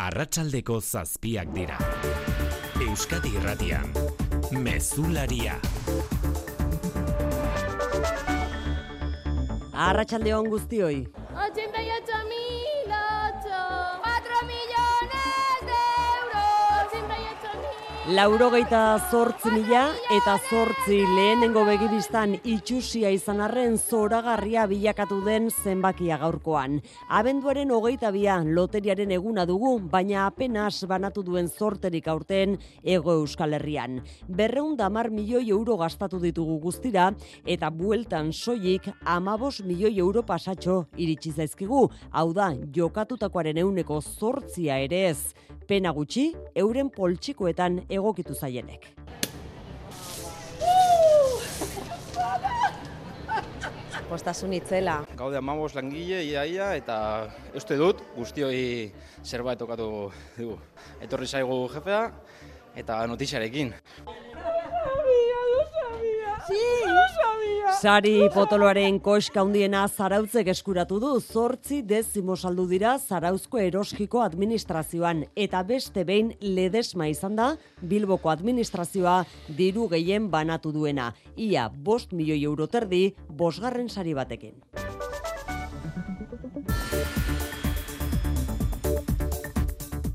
Arratsaldeko zazpiak dira. Euskadi Irratian. Mezularia. Arratsaldeon guztioi. 88 mil ocho, Laurogeita zortzi mila eta zortzi lehenengo begibistan itxusia izan arren zoragarria bilakatu den zenbakia gaurkoan. Abenduaren hogeita bia loteriaren eguna dugu, baina apenas banatu duen zorterik aurten ego euskal herrian. Berreun damar milioi euro gastatu ditugu guztira, eta bueltan soilik amabos milioi euro pasatxo iritsi zaizkigu, hau da, jokatutakoaren euneko zortzia ere ez. Pena gutxi, euren poltsikoetan egokitu zaienek. Postasun itzela. Gaude amabos langile, iaia, eta uste dut guztioi zerbait tokatu dugu. Etorri zaigu jefea eta notiziarekin. Sari potoloaren koska handiena zarautzek eskuratu du zortzi dezimo saldu dira zarauzko eroskiko administrazioan eta beste behin ledesma izan da Bilboko administrazioa diru gehien banatu duena. Ia bost milioi euro terdi bosgarren sari batekin.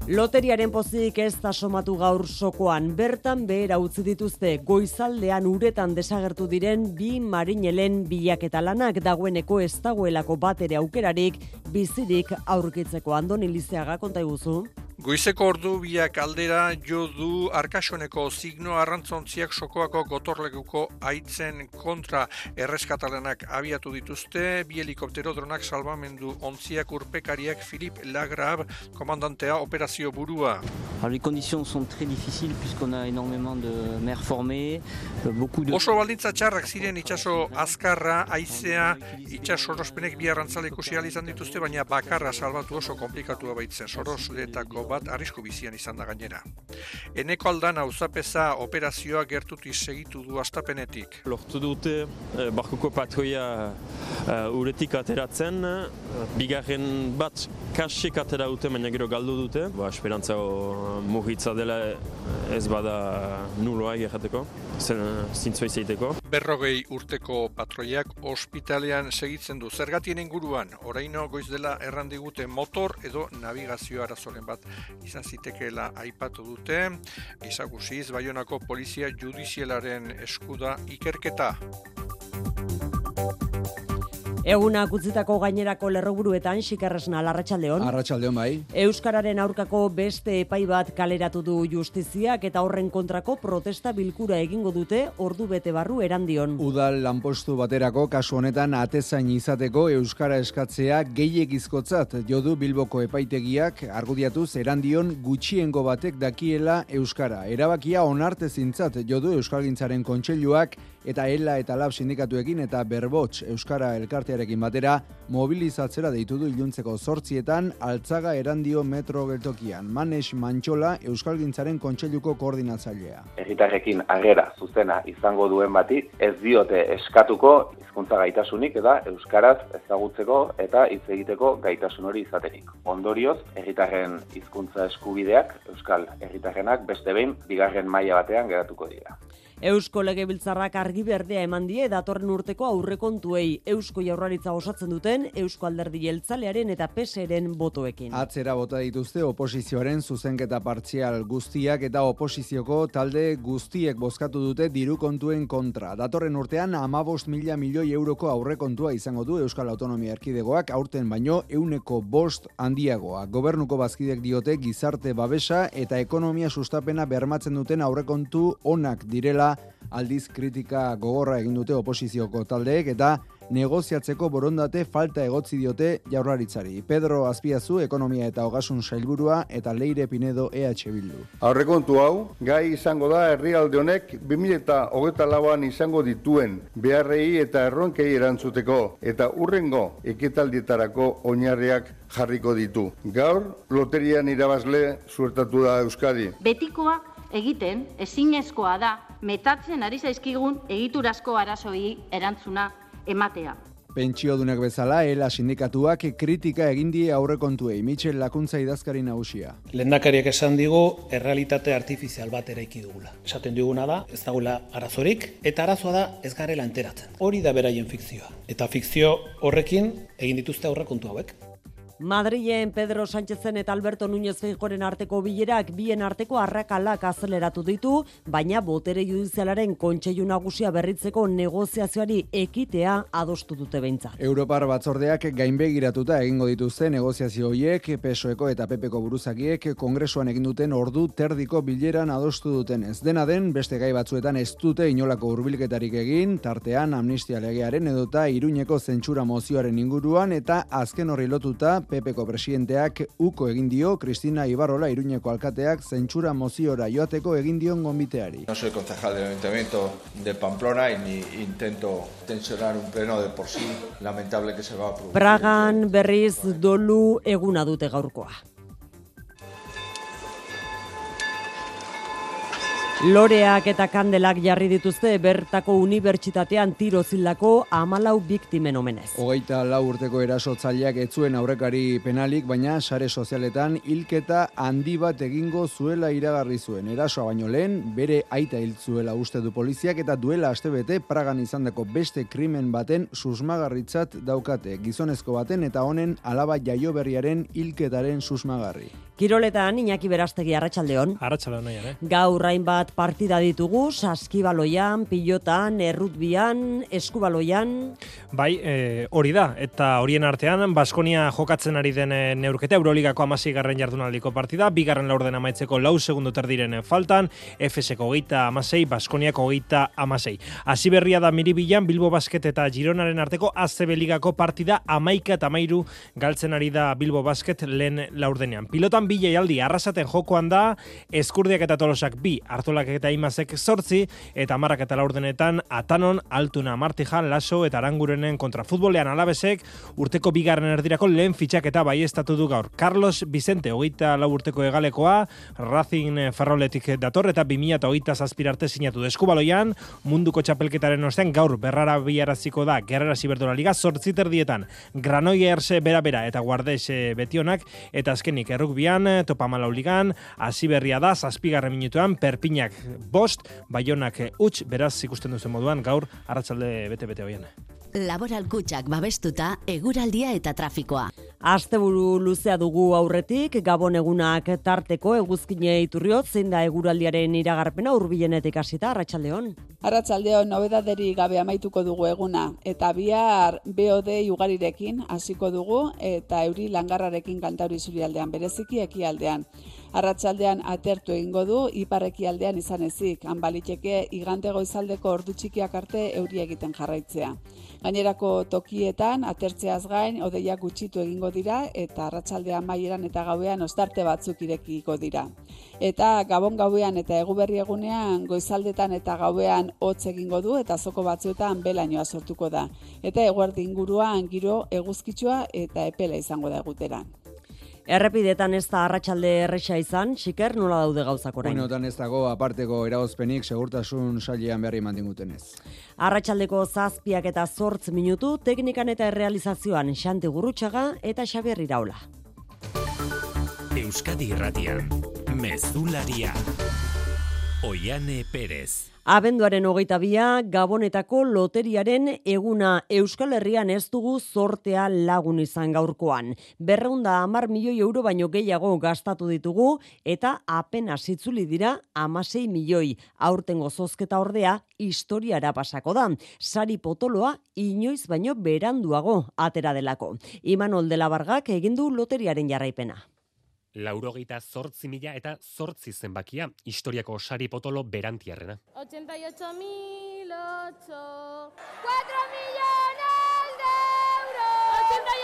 Loteriaren pozik ez da somatu gaur sokoan, bertan behera utzi dituzte goizaldean uretan desagertu diren bi marinelen bilaketa lanak dagoeneko ez dagoelako bat ere aukerarik bizirik aurkitzeko andoni lizeaga konta iguzu. Goizeko ordu biak aldera jo du arkasoneko signo arrantzontziak sokoako gotorlekuko aitzen kontra erreskatalenak abiatu dituzte, bi helikoptero dronak salvamendu ontziak urpekariak Filip Lagrab, komandantea operazio burua. Alors les conditions sont très difficiles puisqu'on a énormément de mer formée, euh, beaucoup de... Oso baldintza txarrak ziren itsaso azkarra, aizea, itxaso sorospenek bi arrantzale ikusi izan dituzte, baina bakarra salbatu oso komplikatua baitzen sorosletako bat arrisku bizian izan da gainera. Eneko aldan auzapeza operazioa gertuti segitu du astapenetik. Lortu dute eh, barkoko patroia eh, uretik ateratzen, eh, bigarren bat kasik atera dute, baina gero galdu dute. Ba, esperantza mugitza dela ez bada nuloa egerrateko, zintzua izaiteko. Berrogei urteko patroiak ospitalean segitzen du. Zergatien inguruan, oraino goiz dela errandigute motor edo navigazio arazoren bat izan zitekeela aipatu dute. Gizagusiz, Baionako Polizia Judizialaren eskuda ikerketa. Egunak utzitako gainerako lerroburuetan xikarresna larratsaldeon. Arratsaldeon bai. Euskararen aurkako beste epai bat kaleratu du justiziak eta horren kontrako protesta bilkura egingo dute ordu bete barru erandion. Udal lanpostu baterako kasu honetan atezain izateko euskara eskatzea gehiegizkotzat jodu Bilboko epaitegiak argudiatuz erandion gutxiengo batek dakiela euskara. Erabakia onartezintzat jodu euskalgintzaren kontseiluak eta ELA eta LAB sindikatuekin eta Berbots euskara elkartearekin batera mobilizatzera deitu du iluntzeko zortzietan altzaga erandio metro geltokian. Manes Mantxola euskalgintzaren kontseiluko koordinatzailea. Herritarrekin agera zuzena izango duen bati ez diote eskatuko hizkuntza gaitasunik eta euskaraz ezagutzeko eta hitz egiteko gaitasun hori izaterik. Ondorioz, herritarren hizkuntza eskubideak euskal herritarrenak beste behin bigarren maila batean geratuko dira. Eusko Legebiltzarrak argi berdea eman die datorren urteko aurrekontuei Eusko Jaurlaritza osatzen duten Eusko Alderdi Jeltzalearen eta PSren botoekin. Atzera bota dituzte oposizioaren zuzenketa partzial guztiak eta oposizioko talde guztiek bozkatu dute diru kontuen kontra. Datorren urtean amabost mila milioi euroko aurrekontua izango du Euskal Autonomia Erkidegoak aurten baino euneko bost handiagoa. Gobernuko bazkidek diote gizarte babesa eta ekonomia sustapena bermatzen duten aurrekontu onak direla aldiz kritika gogorra egin dute oposizioko taldeek eta negoziatzeko borondate falta egotzi diote jaurlaritzari. Pedro Azpiazu, ekonomia eta hogasun sailburua eta Leire Pinedo EH Bildu. Aurrekontu hau, gai izango da herrialde honek 2008 lauan izango dituen beharrei eta erronkei erantzuteko eta urrengo ekitaldietarako oinarriak jarriko ditu. Gaur, loterian irabazle suertatu da Euskadi. Betikoa egiten ezinezkoa da metatzen ari zaizkigun egiturazko arazoei erantzuna ematea. Pentsiodunak bezala, ELA sindikatuak kritika egin die aurrekontuei, Michel Lakuntza idazkari nagusia. Lendakariak esan digu, errealitate artifizial bat eraiki dugula. Esaten duguna da, ez dagoela arazorik, eta arazoa da ez garela enteratzen. Hori da beraien fikzioa. Eta fikzio horrekin egin dituzte aurrekontu hauek. Madrilen Pedro Sánchezen eta Alberto Núñez Feijoren arteko bilerak bien arteko arrakalak azeleratu ditu, baina botere judizialaren kontseilu nagusia berritzeko negoziazioari ekitea adostu dute behintzat. Europar batzordeak gainbegiratuta egingo dituzte negoziazio horiek PSOEko eta PPko buruzakiek kongresuan egin duten ordu terdiko bileran adostu duten ez dena den beste gai batzuetan ez dute inolako hurbilketarik egin, tartean amnistia legearen edota iruñeko zentsura mozioaren inguruan eta azken horri lotuta PPko presidenteak uko egin dio Cristina Ibarrola Iruñeko alkateak zentsura moziora joateko egin dion gonbiteari. No soy concejal del Ayuntamiento de Pamplona y ni intento tensionar un pleno de por sí lamentable que se va a producir. Pragan berriz dolu eguna dute gaurkoa. Loreak eta kandelak jarri dituzte bertako unibertsitatean tiro zildako amalau biktimen omenez. Hogeita lau urteko erasotzaileak etzuen aurrekari penalik, baina sare sozialetan hilketa handi bat egingo zuela iragarri zuen. Erasoa baino lehen, bere aita hil zuela uste du poliziak eta duela astebete Pragan izandako beste krimen baten susmagarritzat daukate. Gizonezko baten eta honen alaba jaio berriaren hilketaren susmagarri. Kiroletan, Iñaki Berastegi Arratsaldeon. Arratsaldeon nahi, ere. Gaur hainbat partida ditugu, saskibaloian, pilotan, errutbian, eskubaloian. Bai, e, hori da, eta horien artean, Baskonia jokatzen ari den e, neurketa, Euroligako amasi garren jardunaldiko partida, bigarren laurden amaitzeko lau segundu terdiren faltan, FSko geita amasei, Baskoniako geita amasei. Asi berria da miribilan, Bilbo Basket eta Gironaren arteko ACB Ligako partida amaika eta mairu galtzen ari da Bilbo Basket lehen laurdenean. Pilotan bi jaialdi arrasaten jokoan da, eskurdiak eta tolosak bi, hartolak eta imazek sortzi, eta marrak eta laurdenetan atanon, altuna, martijan, laso eta arangurenen kontra futbolean urteko bigarren erdirako lehen fitxak eta bai estatu du gaur. Carlos Vicente, hogeita lau urteko egalekoa, Racing Ferroletik dator, eta 2000 eta hogeita zazpirarte sinatu deskubaloian, munduko txapelketaren ostean gaur berrara biaraziko da, gerrara ziberdola liga, sortziter dietan, Granollers bera-bera eta Guardes betionak, eta azkenik errukbian, ligan, topa malau ligan, hasi berria da, zazpigarren minutuan, perpinak bost, baionak huts, beraz ikusten duzen moduan, gaur, arratsalde bete-bete hoien. Laboral kutsak babestuta, eguraldia eta trafikoa. Asteburu luzea dugu aurretik, gabon egunak tarteko eguzkine iturriot, zein da eguraldiaren iragarpena urbilenetik hasita arratsaldeon. Arratsaldeon nobedaderi gabe amaituko dugu eguna eta bihar BOD ugarirekin hasiko dugu eta euri langarrarekin kantauri zurialdean bereziki ekialdean. Arratsaldean atertu egingo du iparrekialdean izan ezik, hanbaliteke igante goizaldeko ordu txikiak arte euri egiten jarraitzea. Gainerako tokietan atertzeaz gain odeiak gutxitu egingo dira eta arratsaldean maieran eta gauean ostarte batzuk irekiko dira. Eta gabon gauean eta eguberri egunean goizaldetan eta gauean hotz egingo du eta zoko batzuetan belainoa sortuko da. Eta eguerdi inguruan giro eguzkitsua eta epela izango da eguteran. Errepidetan ez da arratsalde erresa izan, xiker nola daude gauzak orain. Unotan ez dago aparteko eragozpenik segurtasun sailean berri mantingutenez. Arratsaldeko zazpiak eta zortz minutu, teknikan eta errealizazioan Xante Gurrutxaga eta Xabier Iraula. Euskadi Irratian, Mezularia, Oiane Perez. Abenduaren hogeita bia, Gabonetako loteriaren eguna Euskal Herrian ez dugu zortea lagun izan gaurkoan. Berreunda amar milioi euro baino gehiago gastatu ditugu eta apenas itzuli dira amasei milioi. Aurtengo zozketa ordea historiara pasako da. Sari potoloa inoiz baino beranduago atera delako. Imanol de la Bargak egindu loteriaren jarraipena laurogeita zortzi mila eta zortzi zenbakia, historiako sari potolo berantiarrena. 88 mil 4 millones de euros!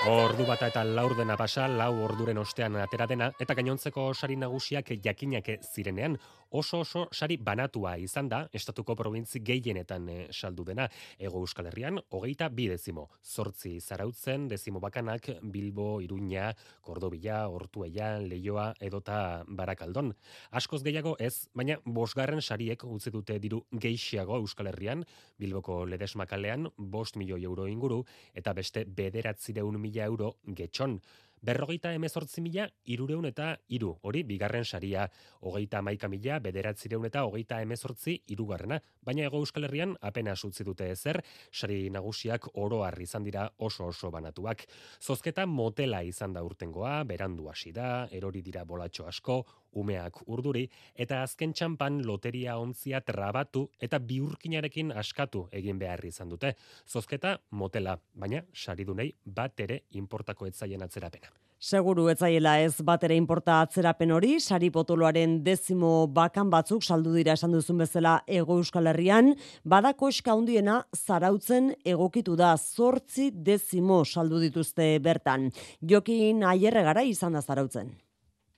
Ordu bata eta laur dena pasa, lau orduren ostean atera dena, eta gainontzeko sari nagusiak jakinak zirenean, oso oso sari banatua izan da, estatuko provintzi gehienetan e, saldu dena, ego euskal herrian, hogeita bi dezimo, zortzi zarautzen, dezimo bakanak, Bilbo, Iruña, Kordobila, Hortueia, Leioa, edota Barakaldon. Askoz gehiago ez, baina bosgarren sariek utzi dute diru geixiago euskal herrian, Bilboko ledesmakalean, bost milioi euro inguru, eta beste bederatzireun mila euro getxon. Berrogeita emezortzi mila, irureun eta iru, hori bigarren saria, hogeita maika mila, bederatzireun eta hogeita emezortzi irugarrena, baina ego euskal herrian apenas utzi dute ezer, sari nagusiak oro izan dira oso oso banatuak. Zozketa motela izan da urtengoa, berandu hasi da, erori dira bolatxo asko, umeak urduri, eta azken txampan loteria ontzia trabatu eta biurkinarekin askatu egin behar izan dute. Zozketa motela, baina saridunei bat ere importako etzaien atzerapena. Seguru etzaiela ez bat ere inporta atzerapen hori, sari potoloaren dezimo bakan batzuk saldu dira esan duzun bezala ego euskal herrian, badako eska hundiena zarautzen egokitu da zortzi dezimo saldu dituzte bertan. Jokin aierre gara izan da zarautzen.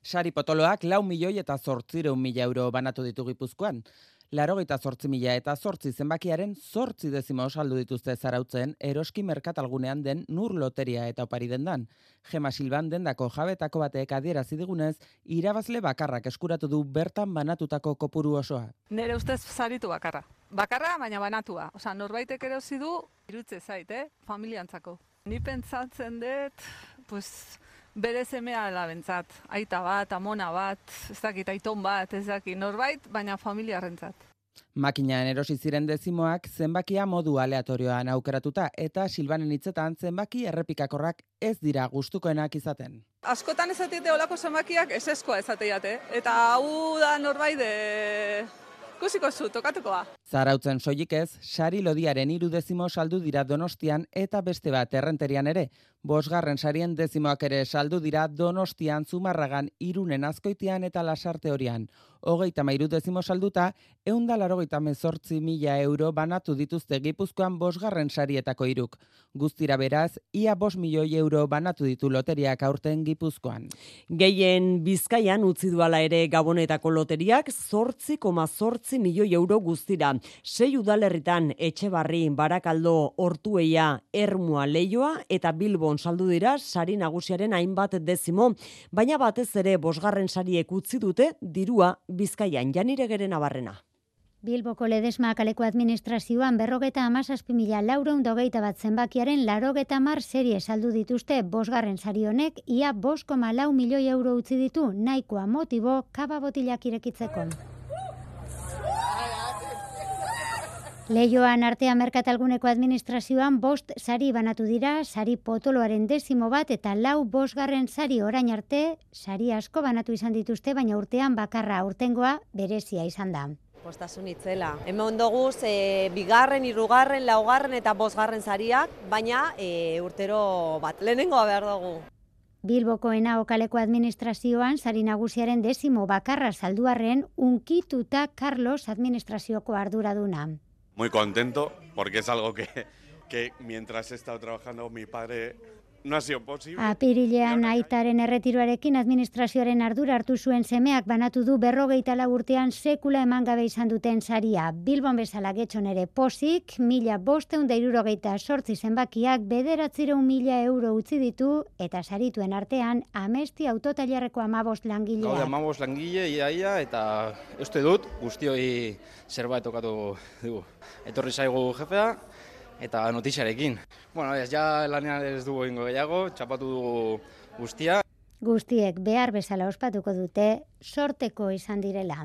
Sari potoloak lau milioi eta zortzireun mila euro banatu ditu gipuzkoan. Laro gita zortzi mila eta zortzi zenbakiaren zortzi dezimo saldu dituzte zarautzen eroski merkatalgunean den nur loteria eta opari dendan. Gema Silban dendako jabetako batek adierazi digunez, irabazle bakarrak eskuratu du bertan banatutako kopuru osoa. Nere ustez zaritu bakarra. Bakarra, baina banatua. Osa, norbaitek erosi du, irutze zait, eh? familiantzako. Ni pentsatzen dut, pues, bere semea alabentzat, aita bat, amona bat, ez dakit, aiton bat, ez dakit, norbait, baina familiarrentzat. Makinaan erosi ziren dezimoak zenbakia modu aleatorioan aukeratuta eta Silbanen hitzetan zenbaki errepikakorrak ez dira gustukoenak izaten. Askotan ezatik olako zenbakiak ez eskoa ezateiate, eta hau da norbait de... Kusiko zu, tokatukoa. Zarautzen soilik ez, sari lodiaren iru dezimo saldu dira donostian eta beste bat errenterian ere. Bosgarren sarien dezimoak ere saldu dira donostian, zumarragan, irunen azkoitian eta lasarte horian hogeita mairu dezimo salduta, eunda larogeita mezortzi mila euro banatu dituzte gipuzkoan bosgarren sarietako iruk. Guztira beraz, ia bos milioi euro banatu ditu loteriak aurten gipuzkoan. Gehien bizkaian utzi duala ere gabonetako loteriak, zortzi koma zortzi milioi euro guztira. Sei udalerritan etxe barri, barakaldo, ortueia, ermua, leioa eta bilbon saldu dira sari nagusiaren hainbat dezimo, baina batez ere bosgarren sariek utzi dute dirua Bizkaian janire geren abarrena. Bilboko ledesma kaleko administrazioan berrogeta amazazpi mila laureun dogeita bat zenbakiaren larogeta mar serie saldu dituzte bosgarren sarionek ia bosko malau milioi euro utzi ditu nahikoa motibo kaba botilak irekitzeko. Leioan artea merkatalguneko administrazioan bost sari banatu dira, sari potoloaren desimo bat eta lau bosgarren sari orain arte, sari asko banatu izan dituzte, baina urtean bakarra urtengoa berezia izan da. Postasun itzela. Hemen dugu e, bigarren, irugarren, laugarren eta bosgarren sariak, baina e, urtero bat lehenengoa behar dugu. Bilboko okaleko administrazioan sari nagusiaren desimo bakarra salduarren unkituta Carlos administrazioko arduraduna. Muy contento porque es algo que, que mientras he estado trabajando mi padre no ha sido posible. Apirilean aitaren erretiroarekin administrazioaren ardura hartu zuen semeak banatu du berrogeita urtean sekula eman gabe izan duten saria. Bilbon bezala getxon ere posik, mila bosteun da irurogeita sortzi zenbakiak bederatzireun mila euro utzi ditu eta sarituen artean amesti autotailarreko amabost langilea. Gaude amabost langile, iaia, eta uste dut guztioi zerbait tokatu dugu. Etorri zaigu jefea, eta notiziarekin. Bueno, ez ja lanean ez dugu ingo gehiago, txapatu dugu guztia. Guztiek behar bezala ospatuko dute, sorteko izan direla.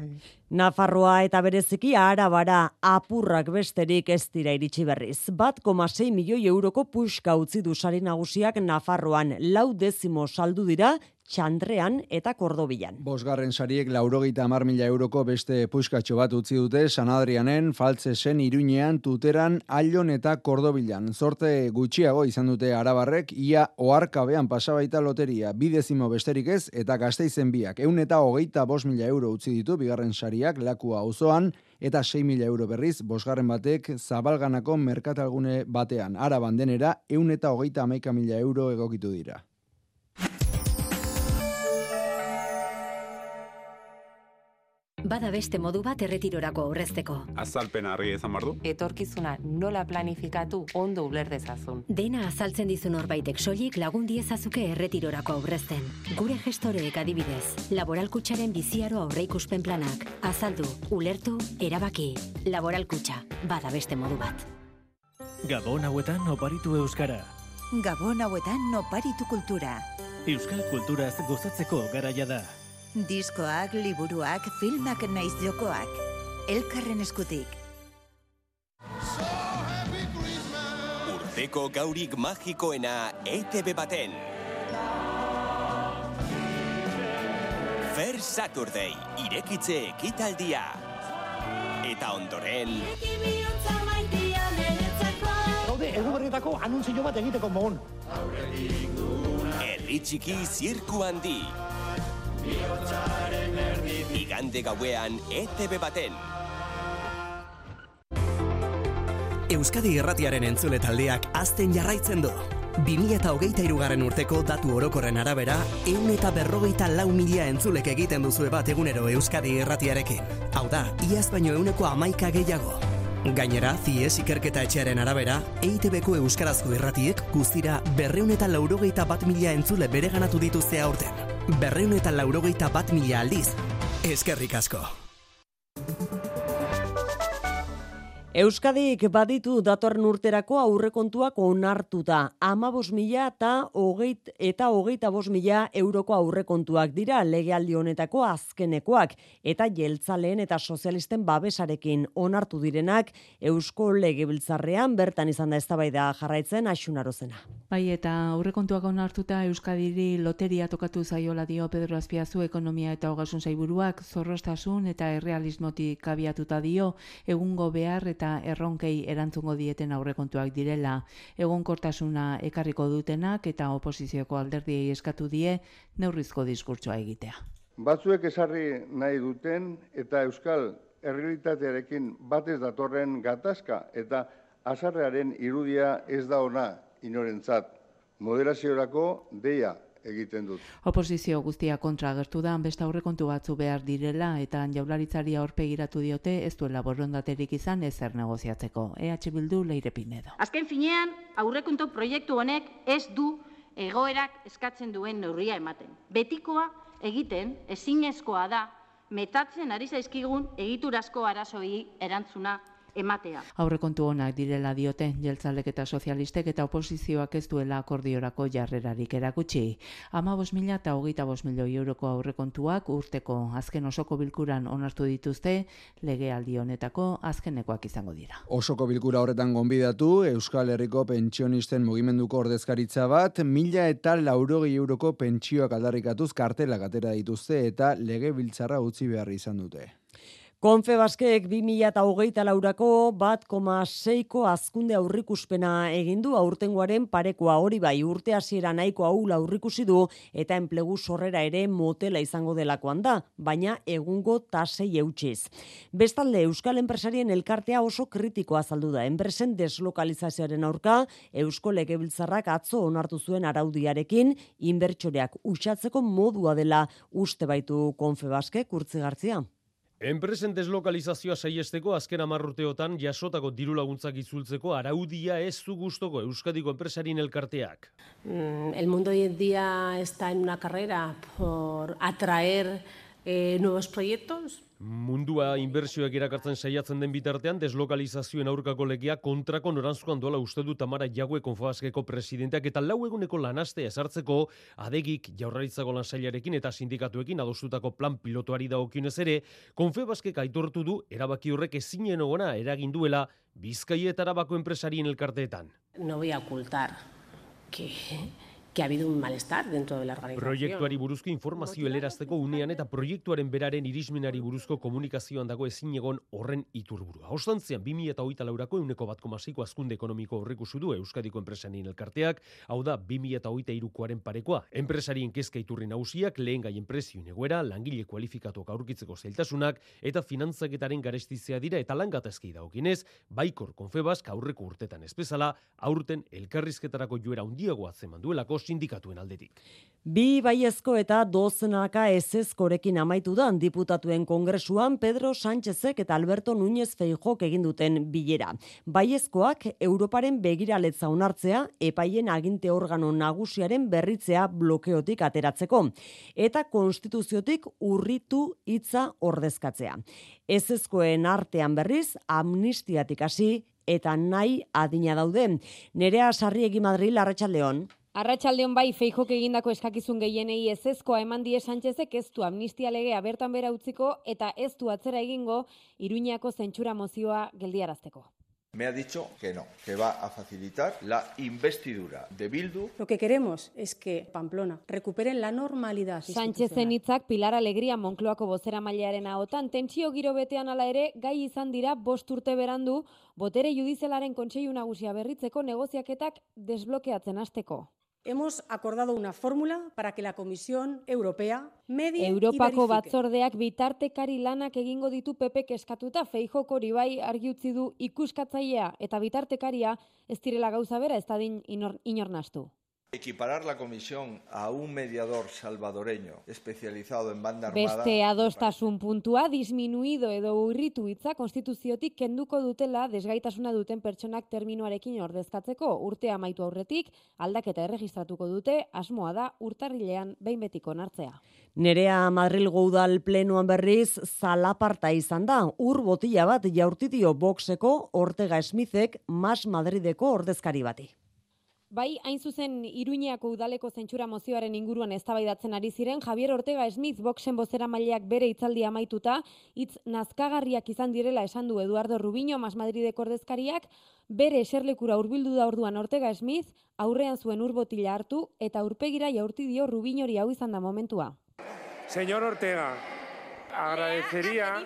Nafarroa eta bereziki arabara apurrak besterik ez dira iritsi berriz. Bat koma milioi euroko puxka utzi du sari nagusiak Nafarroan lau dezimo saldu dira txandrean eta kordobilan. Bosgarren sariek laurogeita amar mila euroko beste puiskatxo bat utzi dute San Adrianen, Faltzesen, Iruñean, Tuteran, Allon eta kordobilan. Zorte gutxiago izan dute arabarrek, ia oarkabean pasabaita loteria, bidezimo besterik ez eta gazteizen biak. Eun eta hogeita bos mila euro utzi ditu, bigarren sariak, lakua auzoan eta 6.000 euro berriz, bosgarren batek zabalganako merkatalgune batean. Ara bandenera, eun eta hogeita amaika mila euro egokitu dira. Bada beste modu bat erretirorako aurrezteko. Azalpena argi ezan bardu. Etorkizuna nola planifikatu ondo uler dezazun. Dena azaltzen dizu norbaitek soilik lagun diezazuke erretirorako aurrezten. Gure gestoreek adibidez, laboralkutsaren biziaro aurreikuspen planak. Azaldu, ulertu, erabaki. Laboralkutxa, bada beste modu bat. Gabon hauetan oparitu euskara. Gabon hauetan oparitu kultura. Euskal kulturaz gozatzeko garaia da. Diskoak, liburuak, filmak naiz jokoak. Elkarren eskutik. Urteko gaurik magikoena ETV baten. Fer Saturday, irekitze ekitaldia. Eta ondoren... Gaude, eguberrietako anuntzio bat egiteko mohon. Herri txiki zirku handi. Igande gauean ETV baten. Euskadi Irratiaren entzule taldeak azten jarraitzen du. 2008 irugarren urteko datu orokorren arabera, eun eta berrogeita lau mila entzulek egiten duzue bat egunero Euskadi Irratiarekin. Hau da, iaz baino euneko amaika gehiago. Gainera, zies ikerketa etxearen arabera, EITB-ko Euskarazko irratiek guztira berreun eta laurogeita bat mila entzule bereganatu dituzte aurten. Berreun eta laurogeita bat mila aldiz. Eskerrik asko. Euskadik baditu datorren urterako aurrekontuak onartuta. Amabos mila eta hogeit, eta hogeita bos mila euroko aurrekontuak dira legealdi honetako azkenekoak eta jeltzaleen eta sozialisten babesarekin onartu direnak Eusko Legebiltzarrean bertan izan da eztabaida jarraitzen asunarozena. Bai eta aurrekontuak onartuta Euskadiri loteria tokatu zaiola dio Pedro Azpiazu ekonomia eta hogasun zaiburuak zorrostasun eta errealismotik kabiatuta dio egungo behar eta erronkei erantzungo dieten aurrekontuak direla, egonkortasuna ekarriko dutenak eta oposizioko alderdiei eskatu die neurrizko diskurtsoa egitea. Batzuek esarri nahi duten eta euskal errealitatearekin batez datorren gatazka eta azarrearen irudia ez da ona inorentzat. Moderaziorako deia egiten dut. Oposizio guztia kontra agertu da, beste aurrekontu batzu behar direla eta jaularitzari aurpegiratu diote ez duela borondaterik izan ezer negoziatzeko. EH Bildu leire pinedo. Azken finean, aurrekontu proiektu honek ez du egoerak eskatzen duen neurria ematen. Betikoa egiten ezinezkoa da metatzen ari zaizkigun egiturazko arazoi erantzuna ematea. Aurrekontu onak direla diote jeltzalek eta sozialistek eta oposizioak ez duela akordiorako jarrerarik erakutsi. Ama bos mila eta hogeita bos milioi euroko aurrekontuak urteko azken osoko bilkuran onartu dituzte legealdi honetako azkenekoak izango dira. Osoko bilkura horretan gonbidatu, Euskal Herriko pentsionisten mugimenduko ordezkaritza bat, mila eta laurogei euroko pentsioak aldarrikatuz kartelak atera dituzte eta lege biltzarra utzi behar izan dute. Konfebaskeek 2008 laurako bat koma seiko azkunde aurrikuspena egindu aurtengoaren parekoa hori bai urte hasiera nahiko aula aurrikusi du eta enplegu sorrera ere motela izango delakoan da, baina egungo tasei eutxiz. Bestalde Euskal Enpresarien elkartea oso kritikoa azaldu da. Enpresen deslokalizazioaren aurka Eusko Legebiltzarrak atzo onartu zuen araudiarekin inbertsoreak usatzeko modua dela uste baitu Konfebaskek urtzigartzia. Enpresen deslokalizazioa saiesteko azken amarrurteotan jasotako diru laguntzak itzultzeko araudia ez zu gustoko Euskadiko enpresarien elkarteak. Mm, el mundo hoy en día está en una carrera por atraer eh, nuevos proyectos, Mundua inbertsioak irakartzen saiatzen den bitartean deslokalizazioen aurkako legea kontrako norantzkoan doala uste du Tamara Jague konfabaskeko presidenteak eta lau eguneko lanaste ezartzeko adegik jaurraritzako lansailarekin eta sindikatuekin adostutako plan pilotuari dagokinez ere, konfabaskek aitortu du erabaki horrek ezinen ogona eragin duela Bizkaia eta Arabako enpresarien elkarteetan. no voy a ocultar que que ha habido un malestar dentro de la organización. Proiektuari buruzko informazio elerazteko unean eta proiektuaren beraren irismenari buruzko komunikazioan dago ezin egon horren iturburua. Ostantzean, 2008 laurako euneko bat komaziko azkunde ekonomiko horrekusu du Euskadiko enpresanien elkarteak, hau da 2008 irukoaren parekoa. Enpresarien kezka iturri nausiak, lehen gaien prezio egoera, langile kualifikatuak aurkitzeko zailtasunak eta finantzaketaren garestizia dira eta langatazkei dagokinez, baikor konfebazk aurreko urtetan espezala, aurten elkarrizketarako joera handiago atzeman duelako sindikatuen aldetik. Bi baiezko eta dozenaka ezezkorekin amaitu da diputatuen kongresuan Pedro Sánchezek eta Alberto Núñez Feijok egin duten bilera. Baiezkoak Europaren begiraletza onartzea epaien aginte organo nagusiaren berritzea blokeotik ateratzeko eta konstituziotik urritu hitza ordezkatzea. Ezezkoen artean berriz amnistiatik hasi eta nahi adina daude. Nerea Sarriegi Madril Arratsaldeon. Arratxaldeon bai feijok egindako eskakizun gehienei ez ezkoa eman die Sánchezek ez du amnistia legea bertan bera utziko eta ez du atzera egingo Iruñako zentsura mozioa geldiarazteko. Me ha dicho que no, que va a facilitar la investidura de Bildu. Lo que queremos es que Pamplona recupere la normalidad. Sánchezen hitzak Pilar Alegria Moncloako bozera mailearen ahotan tentsio giro betean ala ere gai izan dira bost urte berandu botere judizelaren kontseilu nagusia berritzeko negoziaketak desblokeatzen hasteko. Hemos acordado una fórmula para que la Comisión Europea medie Europako batzordeak bitartekari lanak egingo ditu pepek eskatuta feijok hori bai argi utzi du ikuskatzailea eta bitartekaria ez direla gauza bera ez dadin inor, inor nastu. Equiparar la comisión a un mediador salvadoreño especializado en banda armada. Beste adostasun puntua disminuido edo urritu hitza konstituziotik kenduko dutela desgaitasuna duten pertsonak terminoarekin ordezkatzeko urtea amaitu aurretik aldaketa erregistratuko dute asmoa da urtarrilean behin betiko onartzea. Nerea Madrilgo udal plenoan berriz zalaparta izan da. Ur botila bat jaurtitio boxeko Ortega Smithek Mas Madrideko ordezkari bati. Bai, hain zuzen Iruñeako udaleko zentsura mozioaren inguruan eztabaidatzen ari ziren Javier Ortega Smith boxen bozera maileak bere hitzaldi amaituta, hitz nazkagarriak izan direla esan du Eduardo Rubino Mas Madrideko ordezkariak, bere eserlekura hurbildu da orduan Ortega Smith aurrean zuen urbotila hartu eta urpegira jaurti dio Rubinori hau izan da momentua. Señor Ortega, agradecería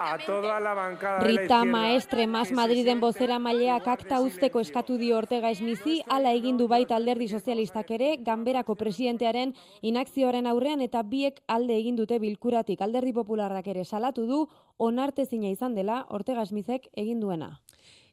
a toda la bancada de la Rita izquierda. Maestre Mas Madriden bozera maileak akta usteko eskatu dio Ortega Esmizi, ala egin du baita alderdi sozialistak ere, ganberako presidentearen inakzioaren aurrean eta biek alde egin dute bilkuratik. Alderdi popularrak ere salatu du, onartezina izan dela Ortega Esmizek egin duena.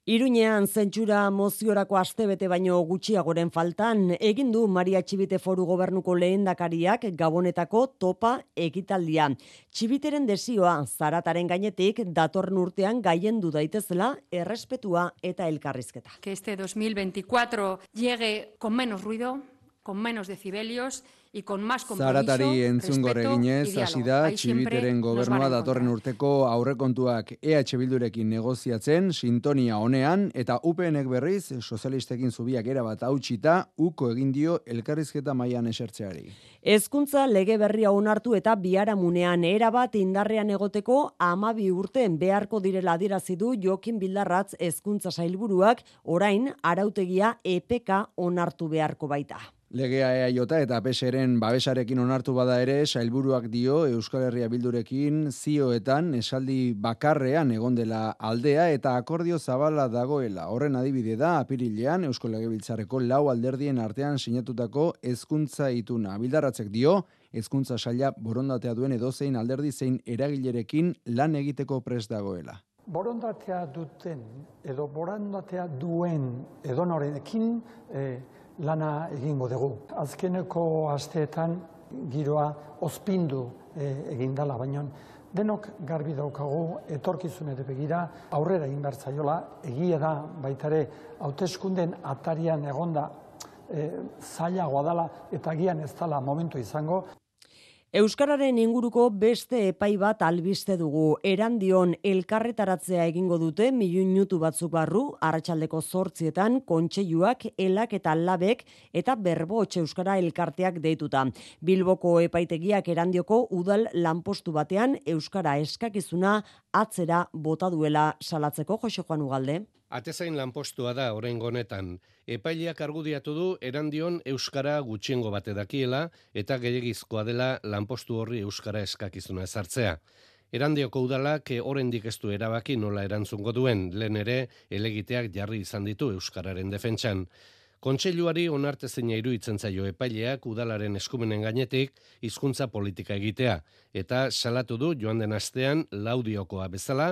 Iruñean zentsura moziorako astebete baino gutxiagoren faltan egin du Maria Txibite Foru Gobernuko lehendakariak Gabonetako topa ekitaldia. Txibiteren desioa zarataren gainetik datorren urtean gaiendu daitezela errespetua eta elkarrizketa. que este 2024 llegue con menos ruido, con menos decibelios y con más compromiso, Zaratari entzungo respeto eginez, y hasi da Txibiteren gobernua datorren urteko aurrekontuak EH Bildurekin negoziatzen, sintonia honean, eta UPNek berriz, sozialistekin zubiak erabat hautsita, uko egin dio elkarrizketa mailan esertzeari. Hezkuntza lege berria onartu eta biharamunean erabat indarrean egoteko amabi urten beharko direla adierazi du Jokin Bildarratz hezkuntza sailburuak orain arautegia EPK onartu beharko baita. Legea EAJ eta PSren babesarekin onartu bada ere, sailburuak dio Euskal Herria Bildurekin zioetan esaldi bakarrean egon dela aldea eta akordio zabala dagoela. Horren adibide da, apirilean Eusko Legebiltzarreko lau alderdien artean sinatutako hezkuntza ituna. Bildarratzek dio, hezkuntza saila borondatea duen edozein alderdi zein eragilerekin lan egiteko prest dagoela. borondatea duten edo borondatea duen edonorenekin eh, lana egingo dugu. Azkeneko asteetan giroa ospindu eh, egin dela, baina denok garbi daukagu etorkizunere begira aurrera egin behar zaiola, egia da baitare hauteskunden atarian egonda eh, zailagoa dela eta agian ez dela momentu izango, Euskararen inguruko beste epai bat albiste dugu. Erandion elkarretaratzea egingo dute minutu batzuk barru, arratsaldeko zortzietan, kontseiluak, elak eta labek eta berbotx Euskara elkarteak deituta. Bilboko epaitegiak erandioko udal lanpostu batean Euskara eskakizuna atzera bota duela salatzeko Jose Juan Ugalde. Atezain lanpostua da orain honetan. Epaileak argudiatu du erandion euskara gutxiengo bate dakiela eta gehiagizkoa dela lanpostu horri euskara eskakizuna ezartzea. Erandioko udalak oraindik ez du erabaki nola erantzungo duen, lehen ere elegiteak jarri izan ditu euskararen defentsan. Kontseiluari onarte zeina iruditzen zaio epaileak udalaren eskumenen gainetik hizkuntza politika egitea eta salatu du joan den astean laudiokoa bezala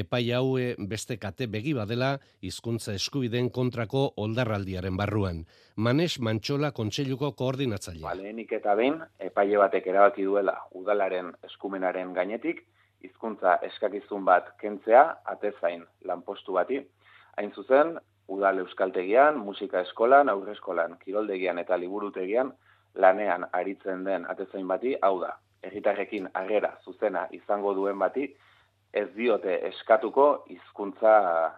epai haue beste kate begi badela hizkuntza eskubideen kontrako oldarraldiaren barruan. Manes Mantxola kontseiluko koordinatzaile. Ba, lehenik eta behin epaile batek erabaki duela udalaren eskumenaren gainetik hizkuntza eskakizun bat kentzea atezain lanpostu bati. Hain zuzen, udal euskaltegian, musika eskolan, aurre eskolan, kiroldegian eta liburutegian lanean aritzen den atezain bati, hau da, erritarrekin agera zuzena izango duen bati, ez diote eskatuko hizkuntza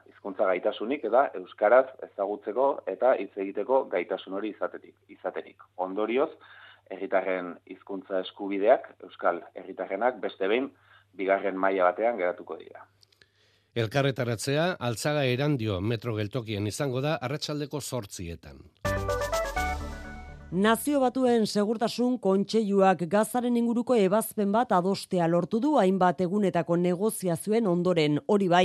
hizkuntza gaitasunik eta euskaraz ezagutzeko eta hitz egiteko gaitasun hori izatetik izaterik. Ondorioz, herritarren hizkuntza eskubideak euskal herritarrenak beste behin bigarren maila batean geratuko dira. Elkarretaratzea, altzaga erandio metro geltokien izango da arratsaldeko sortzietan. Nazio batuen segurtasun kontseiluak gazaren inguruko ebazpen bat adostea lortu du hainbat egunetako negoziazioen ondoren hori bai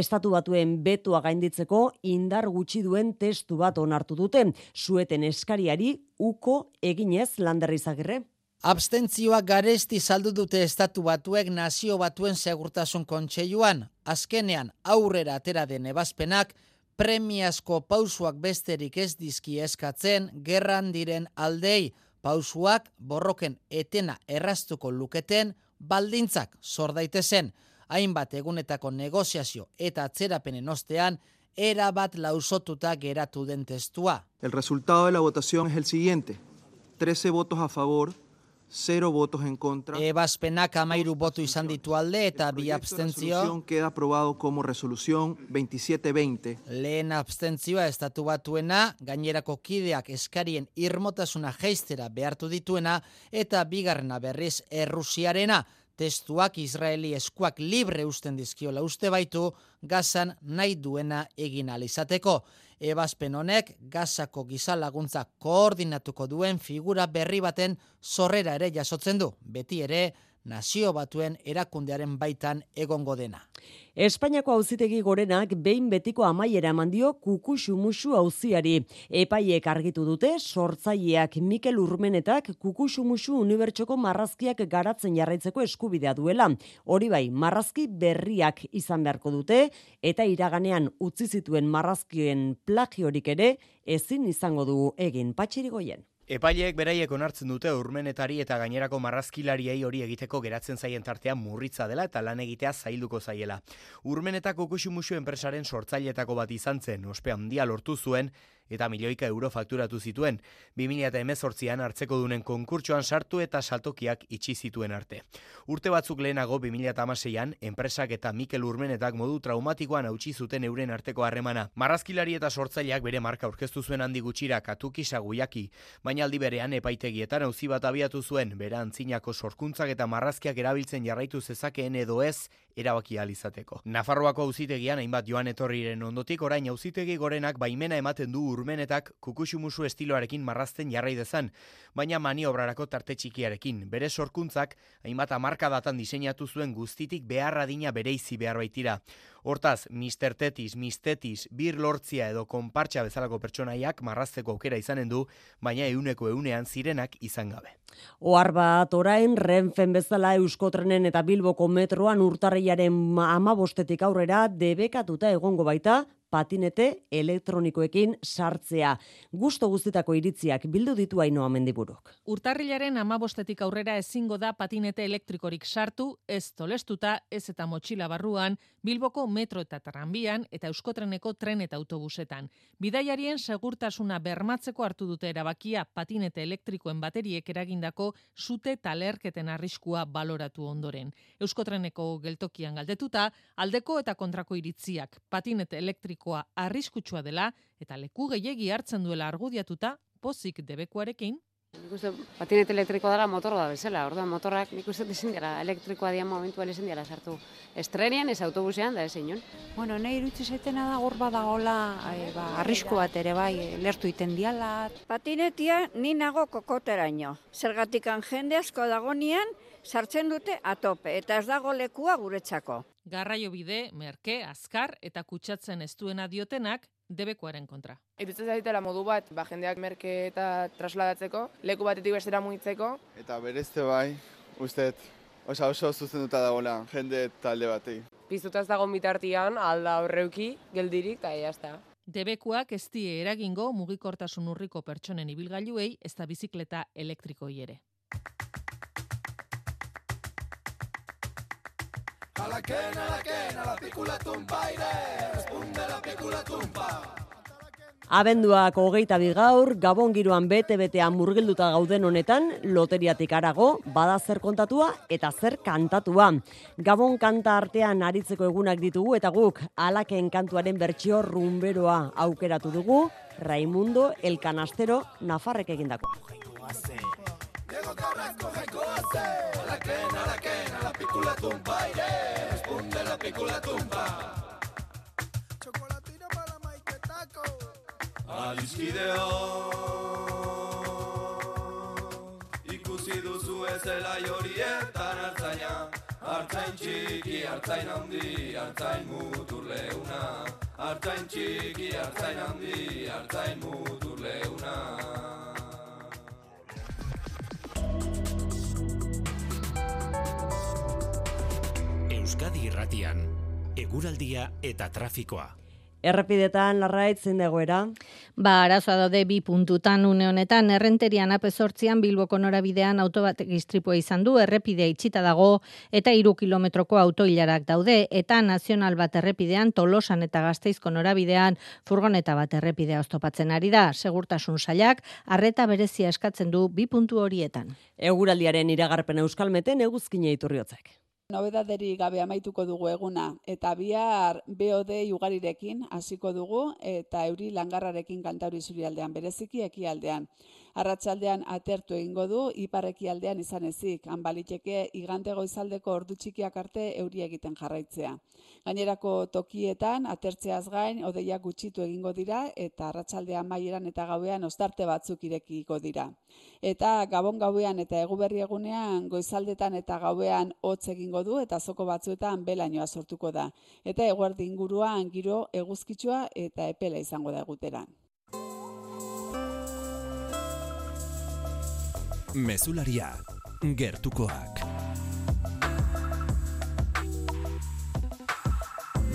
estatu batuen betoa gainditzeko indar gutxi duen testu bat onartu dute sueten eskariari uko eginez landerrizagirre. Abstentzioa garesti saldu dute estatu batuek nazio batuen segurtasun kontseiluan, azkenean aurrera atera den ebazpenak, premiazko pausuak besterik ez dizki eskatzen gerran diren aldei, pausuak borroken etena erraztuko luketen baldintzak zor daitezen, hainbat egunetako negoziazio eta atzerapenen ostean, era bat lausotuta geratu den testua. El resultado de la votación es el siguiente. 13 votos a favor, 0 votos en contra. Ebazpenak amairu botu izan ditu alde eta bi abstentzio. queda aprobado como resolución 2720. Lehen abstentzioa estatu batuena, gainerako kideak eskarien irmotasuna geistera behartu dituena eta bigarrena berriz errusiarena. Testuak Israeli eskuak libre usten dizkiola. Uste baitu, gazan nahi duena egin alizateko ebazpen honek gazako gizalaguntza koordinatuko duen figura berri baten zorrera ere jasotzen du, beti ere nazio batuen erakundearen baitan egongo dena. Espainiako auzitegi gorenak behin betiko amaiera eman dio kukuxu musu auziari. Epaiek argitu dute sortzaileak Mikel Urmenetak kukuxu musu unibertsoko marrazkiak garatzen jarraitzeko eskubidea duela. Hori bai, marrazki berriak izan beharko dute eta iraganean utzi zituen marrazkien plagiorik ere ezin izango du egin patxirigoien. Epaileek beraiek onartzen dute urmenetari eta gainerako marrazkilariei hori egiteko geratzen zaien tartean murritza dela eta lan egitea zailduko zaiela. Urmenetako kusimusu enpresaren sortzailetako bat izan zen, ospe handia lortu zuen eta milioika euro fakturatu zituen. 2018an hartzeko dunen konkurtsoan sartu eta saltokiak itxi zituen arte. Urte batzuk lehenago 2016an enpresak eta Mikel Urmenetak modu traumatikoan hautsi zuten euren arteko harremana. Marrazkilari eta sortzaileak bere marka aurkeztu zuen handi gutxira katuki saguiaki, baina aldi berean epaitegietan auzi bat abiatu zuen, bera antzinako sorkuntzak eta marrazkiak erabiltzen jarraitu zezakeen edo ez erabaki izateko. Nafarroako auzitegian hainbat joan etorriren ondotik orain auzitegi gorenak baimena ematen du urmenetak kukusumusu estiloarekin marrazten jarrai dezan, baina maniobrarako tarte txikiarekin. Bere sorkuntzak hainbat amarka datan diseinatu zuen guztitik beharra dina bere izi behar baitira. Hortaz, Mr. Tetis, Mistetis, Bir Lortzia edo Konpartxa bezalako pertsonaiak marrazteko aukera izanen du, baina euneko eunean zirenak izan gabe. Ohar bat orain Renfen bezala Euskotrenen eta Bilboko metroan urtarriaren amabostetik aurrera debekatuta egongo baita patinete elektronikoekin sartzea. Gusto guztitako iritziak bildu ditu hainoa mendiburuk. Urtarrilaren amabostetik aurrera ezingo da patinete elektrikorik sartu, ez tolestuta, ez eta motxila barruan, Bilboko metro eta tranbian eta Euskotreneko tren eta autobusetan. Bidaiarien segurtasuna bermatzeko hartu dute erabakia patinete elektrikoen bateriek eragindako zute talerketen arriskua baloratu ondoren. Euskotreneko geltokian galdetuta, aldeko eta kontrako iritziak patinete elektriko arriskutsua dela eta leku gehiegi hartzen duela argudiatuta pozik debekuarekin Nik uste patinete elektrikoa dela motorra da bezala, orduan motorrak nik uste ezin dira elektrikoa dian momentuan ezin dira sartu. Estrenian, ez autobusean, da ez inon. Bueno, nahi irutzi zaitena da hor badagola e, ba, arrisku bat ere bai, lertu iten diala. Patinetia ni nago kokoteraino. Zergatikan jende asko dagonian, sartzen dute atope, eta ez dago lekua guretzako. Garraio bide, merke, azkar eta kutsatzen ez duena diotenak debekoaren kontra. Irutzen zaitela modu bat, ba, jendeak merke eta trasladatzeko, leku batetik bestera mugitzeko. Eta berezte bai, usteet, oso oso zuzenduta dagoela jende talde batei. Piztuta ez dago bitartian, alda horreuki, geldirik, eta jazta. Debekuak ez die eragingo mugikortasun urriko pertsonen ibilgailuei ez da bizikleta elektrikoi ere. Alaken, alaken, alapikula tumpaire, responde la pikula tumpa. Abenduak hogeita bigaur, gabon giroan bete-betean murgilduta gauden honetan, loteriatik arago, bada zer kontatua eta zer kantatua. Gabon kanta artean aritzeko egunak ditugu eta guk alaken kantuaren bertsio rumberoa aukeratu dugu, Raimundo El Canastero Nafarrek egindako. Diego Carrasco, Aze, alaken, alaken, alapikula tumpaire, responde la pikula tumpa. Chocolatina para maiketako. Adiskideo Ikusi duzu ezela jorietan hartzaina Hartzain txiki, hartzain handi, hartzain mutur leuna Hartzain txiki, hartzain handi, hartzain mutur leuna Euskadi irratian, eguraldia eta trafikoa. Errepidetan larraitzen dagoera. Ba, arazoa daude bi puntutan une honetan, errenterian apezortzian Bilboko norabidean auto bat istripua izan du, errepidea itxita dago eta iru kilometroko autoilarak daude, eta nazional bat errepidean tolosan eta gazteizko norabidean furgoneta bat errepidea oztopatzen ari da, segurtasun sailak, arreta berezia eskatzen du bi puntu horietan. Eguraldiaren iragarpen euskalmeten eguzkine iturriotzek. Nobedaderi gabe amaituko dugu eguna eta bihar BOD ugarirekin hasiko dugu eta euri langarrarekin kantauri zurialdean bereziki ekialdean. Arratsaldean atertu egingo du iparekialdean izan ezik, anbaliteke igante goizaldeko ordu txikiak arte euri egiten jarraitzea. Gainerako tokietan atertzeaz gain odeiak gutxitu egingo dira eta arratsaldean maieran eta gauean ostarte batzuk irekiko dira. Eta gabon gauean eta eguberri egunean goizaldetan eta gauean hotz egingo du eta zoko batzuetan belainoa sortuko da. Eta eguerdi inguruan giro eguzkitsua eta epela izango da eguteran. Mesularia, gertukoak.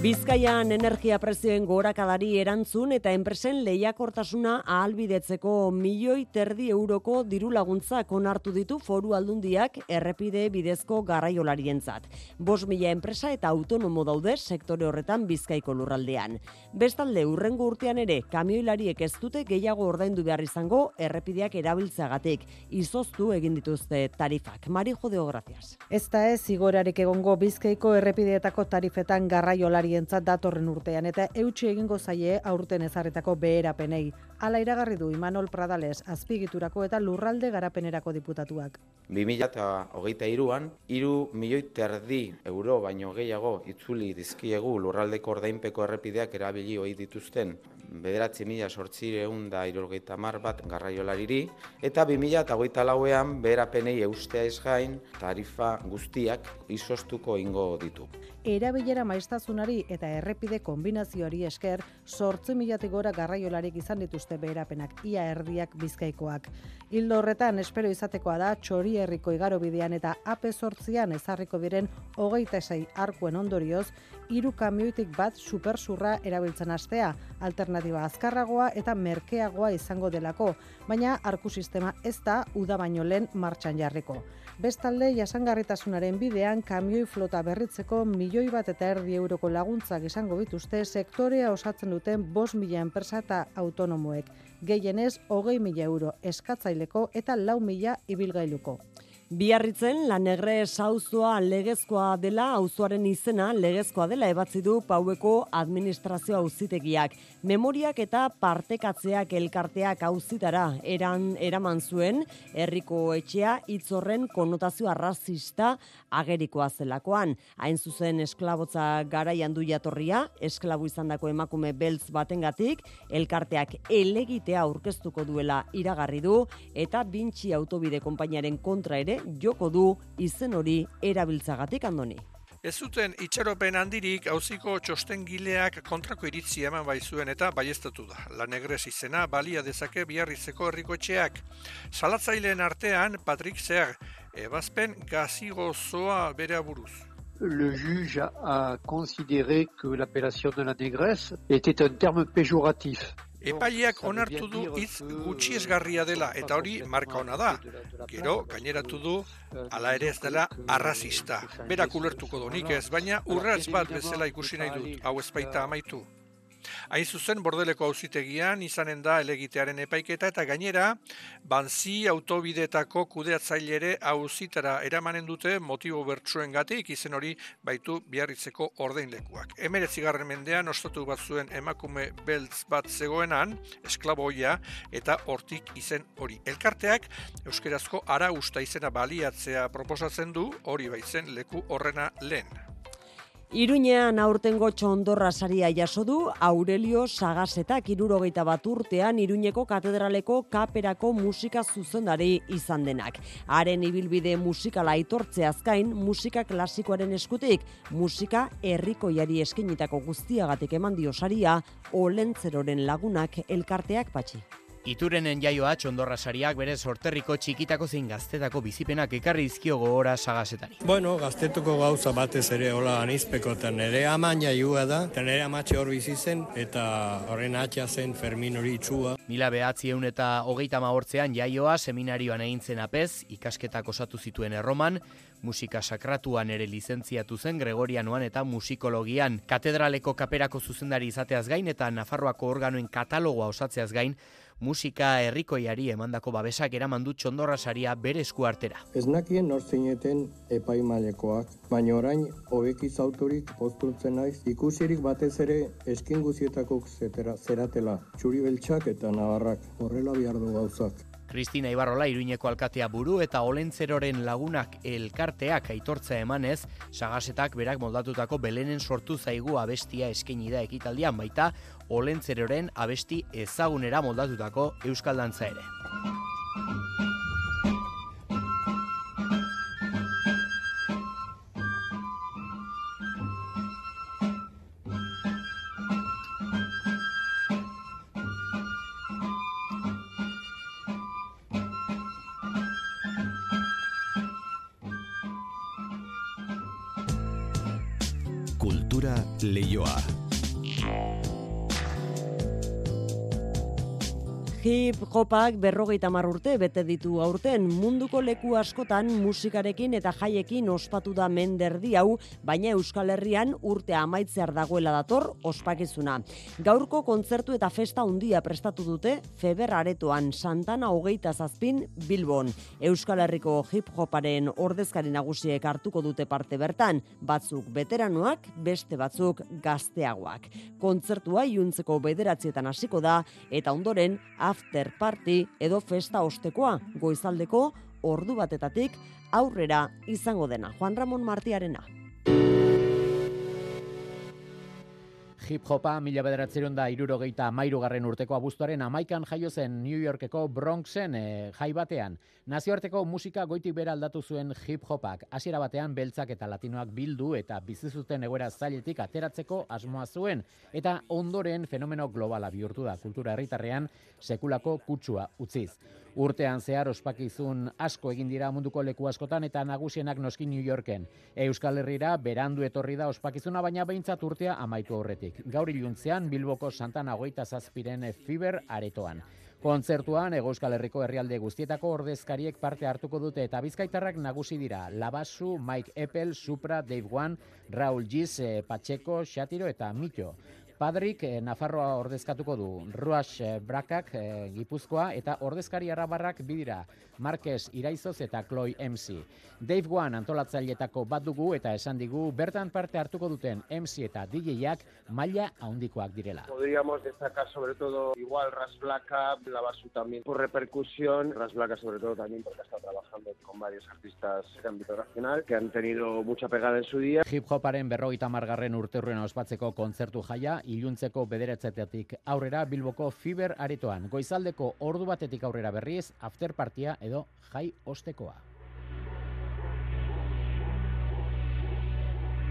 Bizkaian energia prezioen gorakadari erantzun eta enpresen lehiakortasuna ahalbidetzeko milioi terdi euroko diru laguntzak onartu ditu foru aldundiak errepide bidezko garraiolarientzat. Bos mila enpresa eta autonomo daude sektore horretan bizkaiko lurraldean. Bestalde, urrengo urtean ere, kamioilariek ez dute gehiago ordaindu behar izango errepideak erabiltzagatik. Izoztu egin dituzte tarifak. Mari jodeo, gracias. Ez da ez, igorarik egongo bizkaiko errepideetako tarifetan garraiolari entzat datorren urtean eta eutxi egingo zaie aurten ezarretako beherapenei. Hala iragarri du Imanol Pradales azpigiturako eta lurralde garapenerako diputatuak. 2008an, iru milioi terdi euro baino gehiago itzuli dizkiegu lurraldeko ordainpeko errepideak erabili hoi dituzten bederatzi mila sortzireun da irolgeita mar bat garraiolariri, eta 2008 lauean beherapenei eustea ez gain tarifa guztiak izostuko ingo ditu. Erabilera maiztazunari eta errepide kombinazioari esker, sortzi milatik gora garraiolarik izan dituzte beherapenak, ia erdiak bizkaikoak. Hildo horretan, espero izatekoa da, txori herriko igarobidean eta ape sortzian ezarriko diren hogeita esai arkuen ondorioz, hiru kamioitik bat supersurra erabiltzen astea, alternatiba azkarragoa eta merkeagoa izango delako, baina arku sistema ez da uda baino lehen martxan jarriko. Bestalde, jasangarritasunaren bidean kamioi flota berritzeko milioi bat eta erdi euroko laguntzak izango bituzte sektorea osatzen duten bos mila enpresa eta autonomoek. Gehienez, hogei mila euro eskatzaileko eta lau mila ibilgailuko. Biarritzen la negre sauzoa legezkoa dela auzoaren izena legezkoa dela ebatzi du Paueko administrazio auzitegiak. Memoriak eta partekatzeak elkarteak auzitara eran eraman zuen herriko etxea hitzorren konotazio arrazista agerikoa zelakoan. Hain zuzen esklabotza garaian du jatorria, esklabu izandako emakume beltz batengatik, elkarteak elegitea aurkeztuko duela iragarri du eta bintxi autobide konpainiaren kontra ere joko du izen hori erabiltzagatik andoni. Ez zuten itxaropen handirik hauziko txostengileak kontrako iritzi eman baizuen eta baiestatu da. La negrez izena balia dezake biarrizeko herrikotxeak. Salatzaileen artean Patrick Zer, ebazpen gazigozoa bere aburuz. Le juge a considéré que l'appellation de la négresse était un terme péjoratif. Epaileak onartu du hitz gutxiesgarria dela eta hori marka ona da. Gero gaineratu du hala ere ez dela arrazista. Berak ulertuko du nik ez, baina urratz bat bezala ikusi nahi dut, hau ez baita amaitu. Hain zuzen bordeleko auzitegian izanen da elegitearen epaiketa eta gainera banzi autobidetako kudeatzailere auzitara eramanen dute motibo bertsuen gatik izen hori baitu biarritzeko ordeinlekuak. Emeretzi garren mendean ostatu bat zuen emakume beltz bat zegoenan, esklaboia eta hortik izen hori. Elkarteak euskerazko ara usta izena baliatzea proposatzen du hori baitzen leku horrena lehen. Iruñean aurtengo txondorra saria jaso du Aurelio Sagasetak irurogeita bat urtean Iruñeko katedraleko kaperako musika zuzendari izan denak. Haren ibilbide musikala aitortze azkain musika klasikoaren eskutik, musika herrikoiari eskinitako guztiagatik eman dio saria Olentzeroren lagunak elkarteak patxi. Iturenen jaioa txondorra sariak bere sorterriko txikitako zein gaztetako bizipenak ekarri izkio gogora sagasetari. Bueno, gaztetuko gauza batez ere hola anizpeko eta nere aman jaioa da, eta nere amatxe hor bizi zen, eta horren atxa zen Fermin hori itxua. Mila behatzi eta hogeita mahortzean jaioa seminarioan egin zen apez, ikasketak osatu zituen erroman, musika sakratuan ere lizentziatu zen Gregorianoan eta musikologian. Katedraleko kaperako zuzendari izateaz gain eta Nafarroako organoen katalogoa osatzeaz gain, musika herrikoiari emandako babesak eraman du txondorra saria bere esku artera. Ez nakien nor zeineten epaimalekoak, baina orain hobeki zauturik posturtzen naiz, ikusirik batez ere eskin guzietako zetera zeratela, txuri beltsak eta nabarrak, horrela behar du gauzak. Kristina Ibarrola Iruñeko alkatea buru eta Olentzeroren lagunak elkarteak aitortza emanez, sagasetak berak moldatutako belenen sortu zaigu abestia eskaini da ekitaldian baita Olentzeroren abesti ezagunera moldatutako euskal dantza ere. Hip hopak berrogeita mar urte bete ditu aurten munduko leku askotan musikarekin eta jaiekin ospatu da menderdi hau, baina Euskal Herrian urte amaitzear dagoela dator ospakizuna. Gaurko kontzertu eta festa handia prestatu dute Feber Aretoan Santana hogeita zazpin Bilbon. Euskal Herriko hip hoparen ordezkari nagusiek hartuko dute parte bertan, batzuk veteranoak, beste batzuk gazteagoak. Kontzertua iuntzeko bederatzietan hasiko da eta ondoren after party edo festa ostekoa goizaldeko ordu batetatik aurrera izango dena. Juan Ramon Martiarena. Hip hopa mila bederatzerun da irurogeita mairugarren urteko abuztuaren amaikan jaio zen New Yorkeko Bronxen e, jai batean. Nazioarteko musika goitik bera aldatu zuen hip hopak. Hasiera batean beltzak eta latinoak bildu eta bizi zuten egoera zailetik ateratzeko asmoa zuen. Eta ondoren fenomeno globala bihurtu da kultura herritarrean sekulako kutsua utziz. Urtean zehar ospakizun asko egin dira munduko leku askotan eta nagusienak noski New Yorken. Euskal Herrira berandu etorri da ospakizuna baina behintzat urtea amaitu aurretik. Gaur iluntzean Bilboko Santana goita zazpiren Fiber aretoan. Kontzertuan Ego Euskal Herriko herrialde guztietako ordezkariek parte hartuko dute eta bizkaitarrak nagusi dira. Labasu, Mike Apple, Supra, Dave One, Raul Giz, Pacheco, Xatiro eta Mito. Padrik eh, Nafarroa ordezkatuko du, Ruas eh, Brakak eh, Gipuzkoa eta ordezkari arabarrak bidira, Marquez Iraizoz eta Chloe MC. Dave Wan antolatzailetako bat dugu eta esan digu bertan parte hartuko duten MC eta DJak maila handikoak direla. Podríamos destacar sobre todo igual Ras Blacka, la Basu también por repercusión, Ras Blacka sobre todo también porque está trabajando con varios artistas de ámbito nacional que han tenido mucha pegada en su día. Hip hoparen berrogeita margarren urterruen ospatzeko kontzertu jaia iluntzeko bederetzetetik aurrera Bilboko Fiber aretoan. Goizaldeko ordu batetik aurrera berriz, after partia edo jai ostekoa.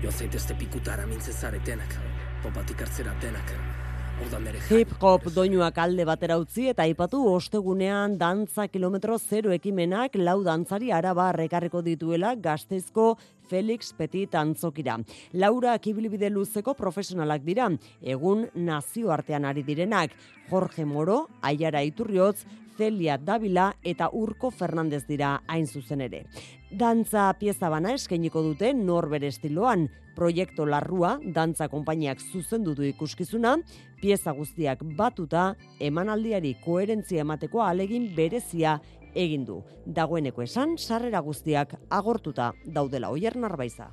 Jo zaitezte pikutara mintze zaretenak, popatik hartzera denak. Hip hop doinuak alde batera utzi eta aipatu ostegunean dantza kilometro zero ekimenak lau dantzari araba rekarreko dituela gazteizko Felix Petit antzokira. Laura kibilibide luzeko profesionalak dira, egun nazioartean ari direnak. Jorge Moro, Aiara Iturriotz, Celia Davila eta Urko Fernandez dira hain zuzen ere. Dantza pieza bana eskainiko dute norbere estiloan. Proiektu Larrua, dantza konpainiak zuzendu du ikuskizuna, pieza guztiak batuta, emanaldiari koherentzia emateko alegin berezia egin du. Dagoeneko esan, sarrera guztiak agortuta daudela oier narbaiza.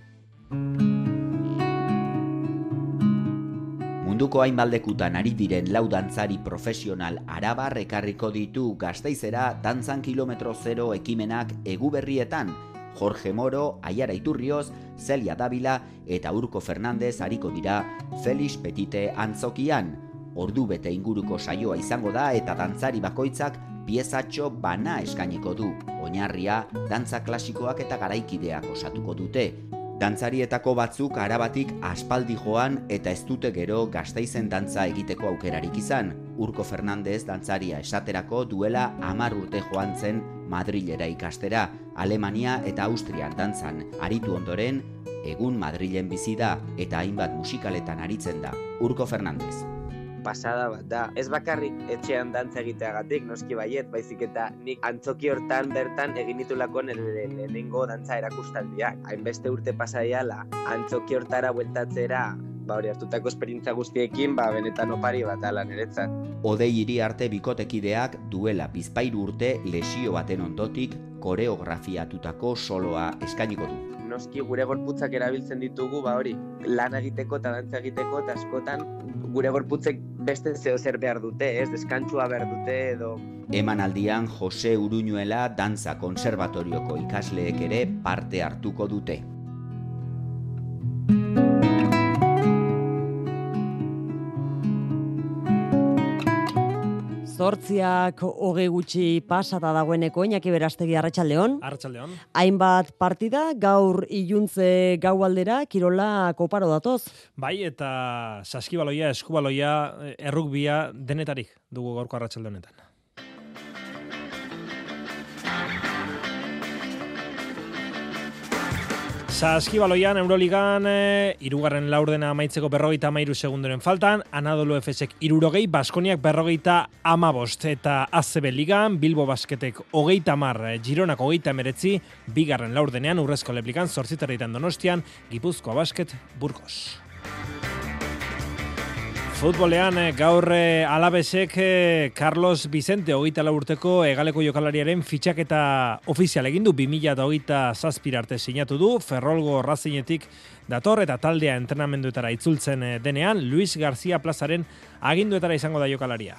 Munduko hainbaldekutan ari diren lau dantzari profesional araba rekarriko ditu gazteizera dantzan kilometro zero ekimenak eguberrietan, Jorge Moro, Aiara Iturrioz, Celia Davila eta Urko Fernandez hariko dira Felix Petite antzokian. Ordu bete inguruko saioa izango da eta dantzari bakoitzak piezatxo bana eskainiko du. Oinarria, dantza klasikoak eta garaikideak osatuko dute. Dantzarietako batzuk arabatik aspaldi joan eta ez dute gero gazteizen dantza egiteko aukerarik izan. Urko Fernandez dantzaria esaterako duela amar urte joan zen Madrilera ikastera, Alemania eta Austrian dantzan. Aritu ondoren, egun Madrilen bizi da eta hainbat musikaletan aritzen da. Urko Fernandez. Pasada bat da. Ez bakarrik etxean dantza egiteagatik, noski baiet, baizik eta nik antzoki hortan bertan egin ditulako lehenengo dantza erakustaldiak. Hainbeste urte pasaiala, antzoki hortara bueltatzera, ba hori hartutako esperintza guztiekin, ba benetan opari bat ala niretzat. Odei hiri arte bikotekideak duela bizpairu urte lesio baten ondotik koreografiatutako soloa eskainiko du. Noski gure gorputzak erabiltzen ditugu, ba hori, lan egiteko eta dantza egiteko, eta askotan gure gorputzek beste zeo zer behar dute, ez, deskantzua behar dute edo... Emanaldian Jose Uruñuela Dantza Konservatorioko ikasleek ere parte hartuko dute. Zortziak hoge gutxi pasata dagoeneko, Iñaki Berastegi Arratsaldeon. Arratsaldeon. Hainbat partida gaur iluntze gaualdera kirola koparo datoz. Bai, eta saskibaloia, eskubaloia, errukbia denetarik dugu gaurko arratsalde honetan. Saskibaloian Euroligan e, irugarren laurdena amaitzeko berrogeita amairu segundoren faltan, Anadolu Efesek irurogei, Baskoniak berrogeita amabost, eta ACB Ligan, Bilbo Basketek hogeita mar, Gironak hogeita emeretzi, bigarren laurdenean urrezko leplikan, zortziterritan donostian, Gipuzkoa Basket, Burgos. Futbolean eh, gaur eh, alabesek eh, Carlos Vicente hogeita urteko egaleko jokalariaren fitxaketa ofizial egin du 2008 zazpira arte sinatu du, Ferrolgo Razinetik dator eta taldea entrenamenduetara itzultzen denean, Luis García Plazaren aginduetara izango da jokalaria.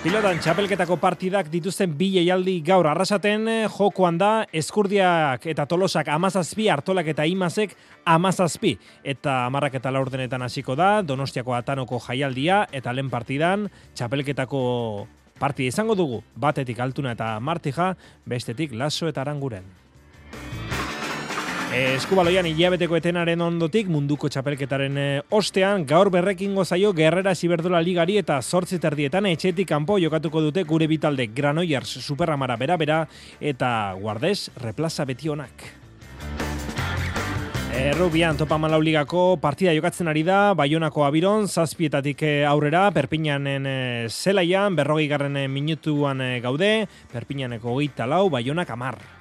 Pilotan txapelketako partidak dituzten bi jaialdi gaur arrasaten jokoan da eskurdiak eta tolosak amazazpi, hartolak eta imazek amazazpi. Eta amarrak eta laurdenetan hasiko da, donostiako atanoko jaialdia eta lehen partidan txapelketako partida izango dugu. Batetik altuna eta martija, bestetik laso eta aranguren. Eskubaloian hilabeteko etenaren ondotik munduko txapelketaren eh, ostean gaur berrekin gozaio Gerrera Siberdola Ligari eta zortzi terdietan etxetik kanpo jokatuko dute gure bitalde Granollers Superramara bera-bera eta Guardes Replaza Betionak. Errubian topa malauligako partida jokatzen ari da, Baionako abiron, zazpietatik eh, aurrera, Perpinanen eh, zelaian, berrogei garren minutuan gaude, Perpinaneko gita lau, Baionak amar.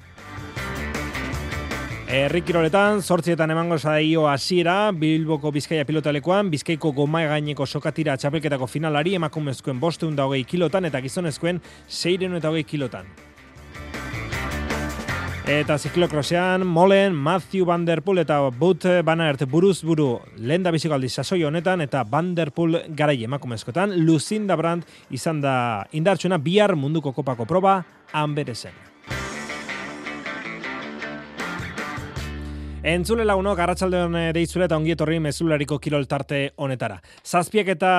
Herri kiroletan, sortzietan emango zaio hasiera Bilboko Bizkaia pilotalekuan, Bizkaiko gomai gaineko sokatira txapelketako finalari emakumezkoen bosteun da hogei kilotan eta gizonezkoen seiren eta hogei kilotan. Eta ziklokrosean, Molen, Matthew Van Der Poel eta Boot Van Aert buruz buru lehen da bizikaldi sasoi honetan eta Van Der Poel garai emakumezkotan, Lucinda Brandt izan da indartsuena bihar munduko kopako proba, hanberezen. Entzule lagunok, garratxaldeon eh, deitzule eta ongi etorri mezulariko kirol tarte honetara. Zazpiak eta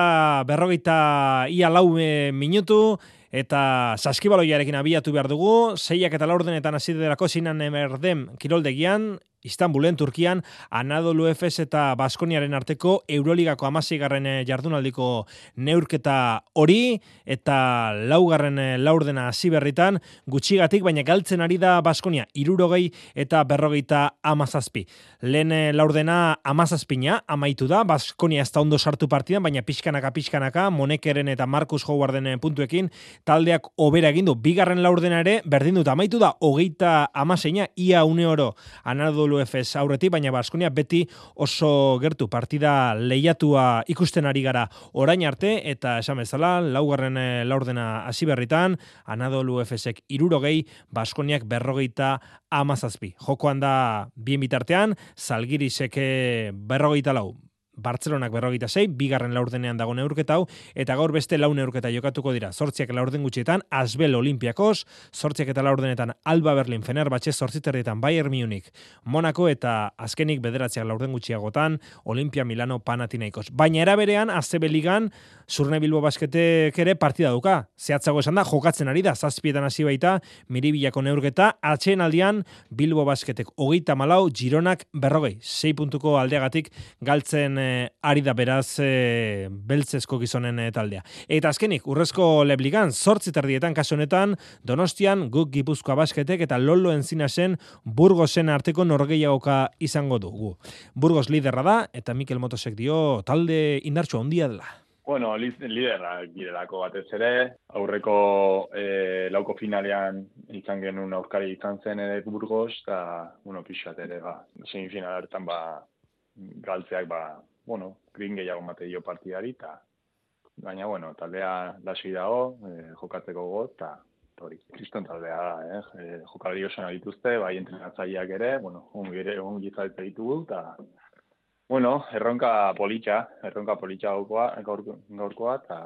berrogeita ia lau eh, minutu, eta saskibaloiarekin abiatu behar dugu, zeiak eta laurdenetan aziderako zinan emerdem kiroldegian, Istanbulen, Turkian, Anadolu Efes eta Baskoniaren arteko Euroligako garren eh, jardunaldiko neurketa hori eta laugarren eh, laurdena hasi berritan gutxigatik, baina galtzen ari da Baskonia irurogei eta berrogeita amazazpi. Lehen eh, laurdena amazazpina amaitu da, Baskonia ez da ondo sartu partidan, baina pixkanaka pixkanaka, Monekeren eta Markus Howarden puntuekin, taldeak obera egin du. Bigarren laurdena ere, berdin dut, amaitu da, hogeita amaseina, ia une oro Anadolu Efes aurretik, baina Baskonia beti oso gertu partida lehiatua ikusten ari gara orain arte, eta esan bezala, laugarren eh, laurdena hasi berritan, Anadolu Efesek irurogei, Baskoniak berrogeita amazazpi. Jokoan da bien bitartean, Zalgirisek berrogeita lau, Bartzelonak berrogeita zei, bigarren laurdenean dago neurketa hau, eta gaur beste lau neurketa jokatuko dira. Zortziak laurden gutxietan, Asbel Olimpiakos, zortziak eta laurdenetan Alba Berlin, Fenerbahce, zortziterrietan Bayern Munich, Monaco eta azkenik bederatziak laurden gutxiagotan, Olimpia Milano Panatinaikos. Baina eraberean, Azebe Ligan, Zurne Bilbo Basketek ere partida duka. Zehatzago esan da, jokatzen ari da, zazpietan hasi baita, miribilako neurketa, atxeen aldian, Bilbo Basketek hogeita malau, Gironak berrogei, sei puntuko aldeagatik galtzen ari da beraz e, beltzezko gizonen e, taldea. Eta azkenik, urrezko lebligan, sortzi tardietan kaso honetan, donostian guk gipuzkoa basketek eta lolo enzina zen burgosen arteko norgeiagoka izango dugu. Burgos liderra da, eta Mikel Motosek dio talde indartxo ondia dela. Bueno, liderra girelako batez ere, aurreko e, lauko finalean izan genuen aurkari izan zen ere burgos, eta, bueno, pixat ere, ba, semifinal hartan, ba, galtzeak, ba, bueno, green gehiago mate dio partidari, eta baina, bueno, taldea lasi dago, e, jokatzeko got, eta hori, kriston taldea da, eh? E, jokalari osan dituzte, bai entrenatzaileak ere, bueno, ongi ere, ongi zalte ditugu, eta, bueno, erronka politxa, erronka politxa gaurkoa, gaurkoa, eta,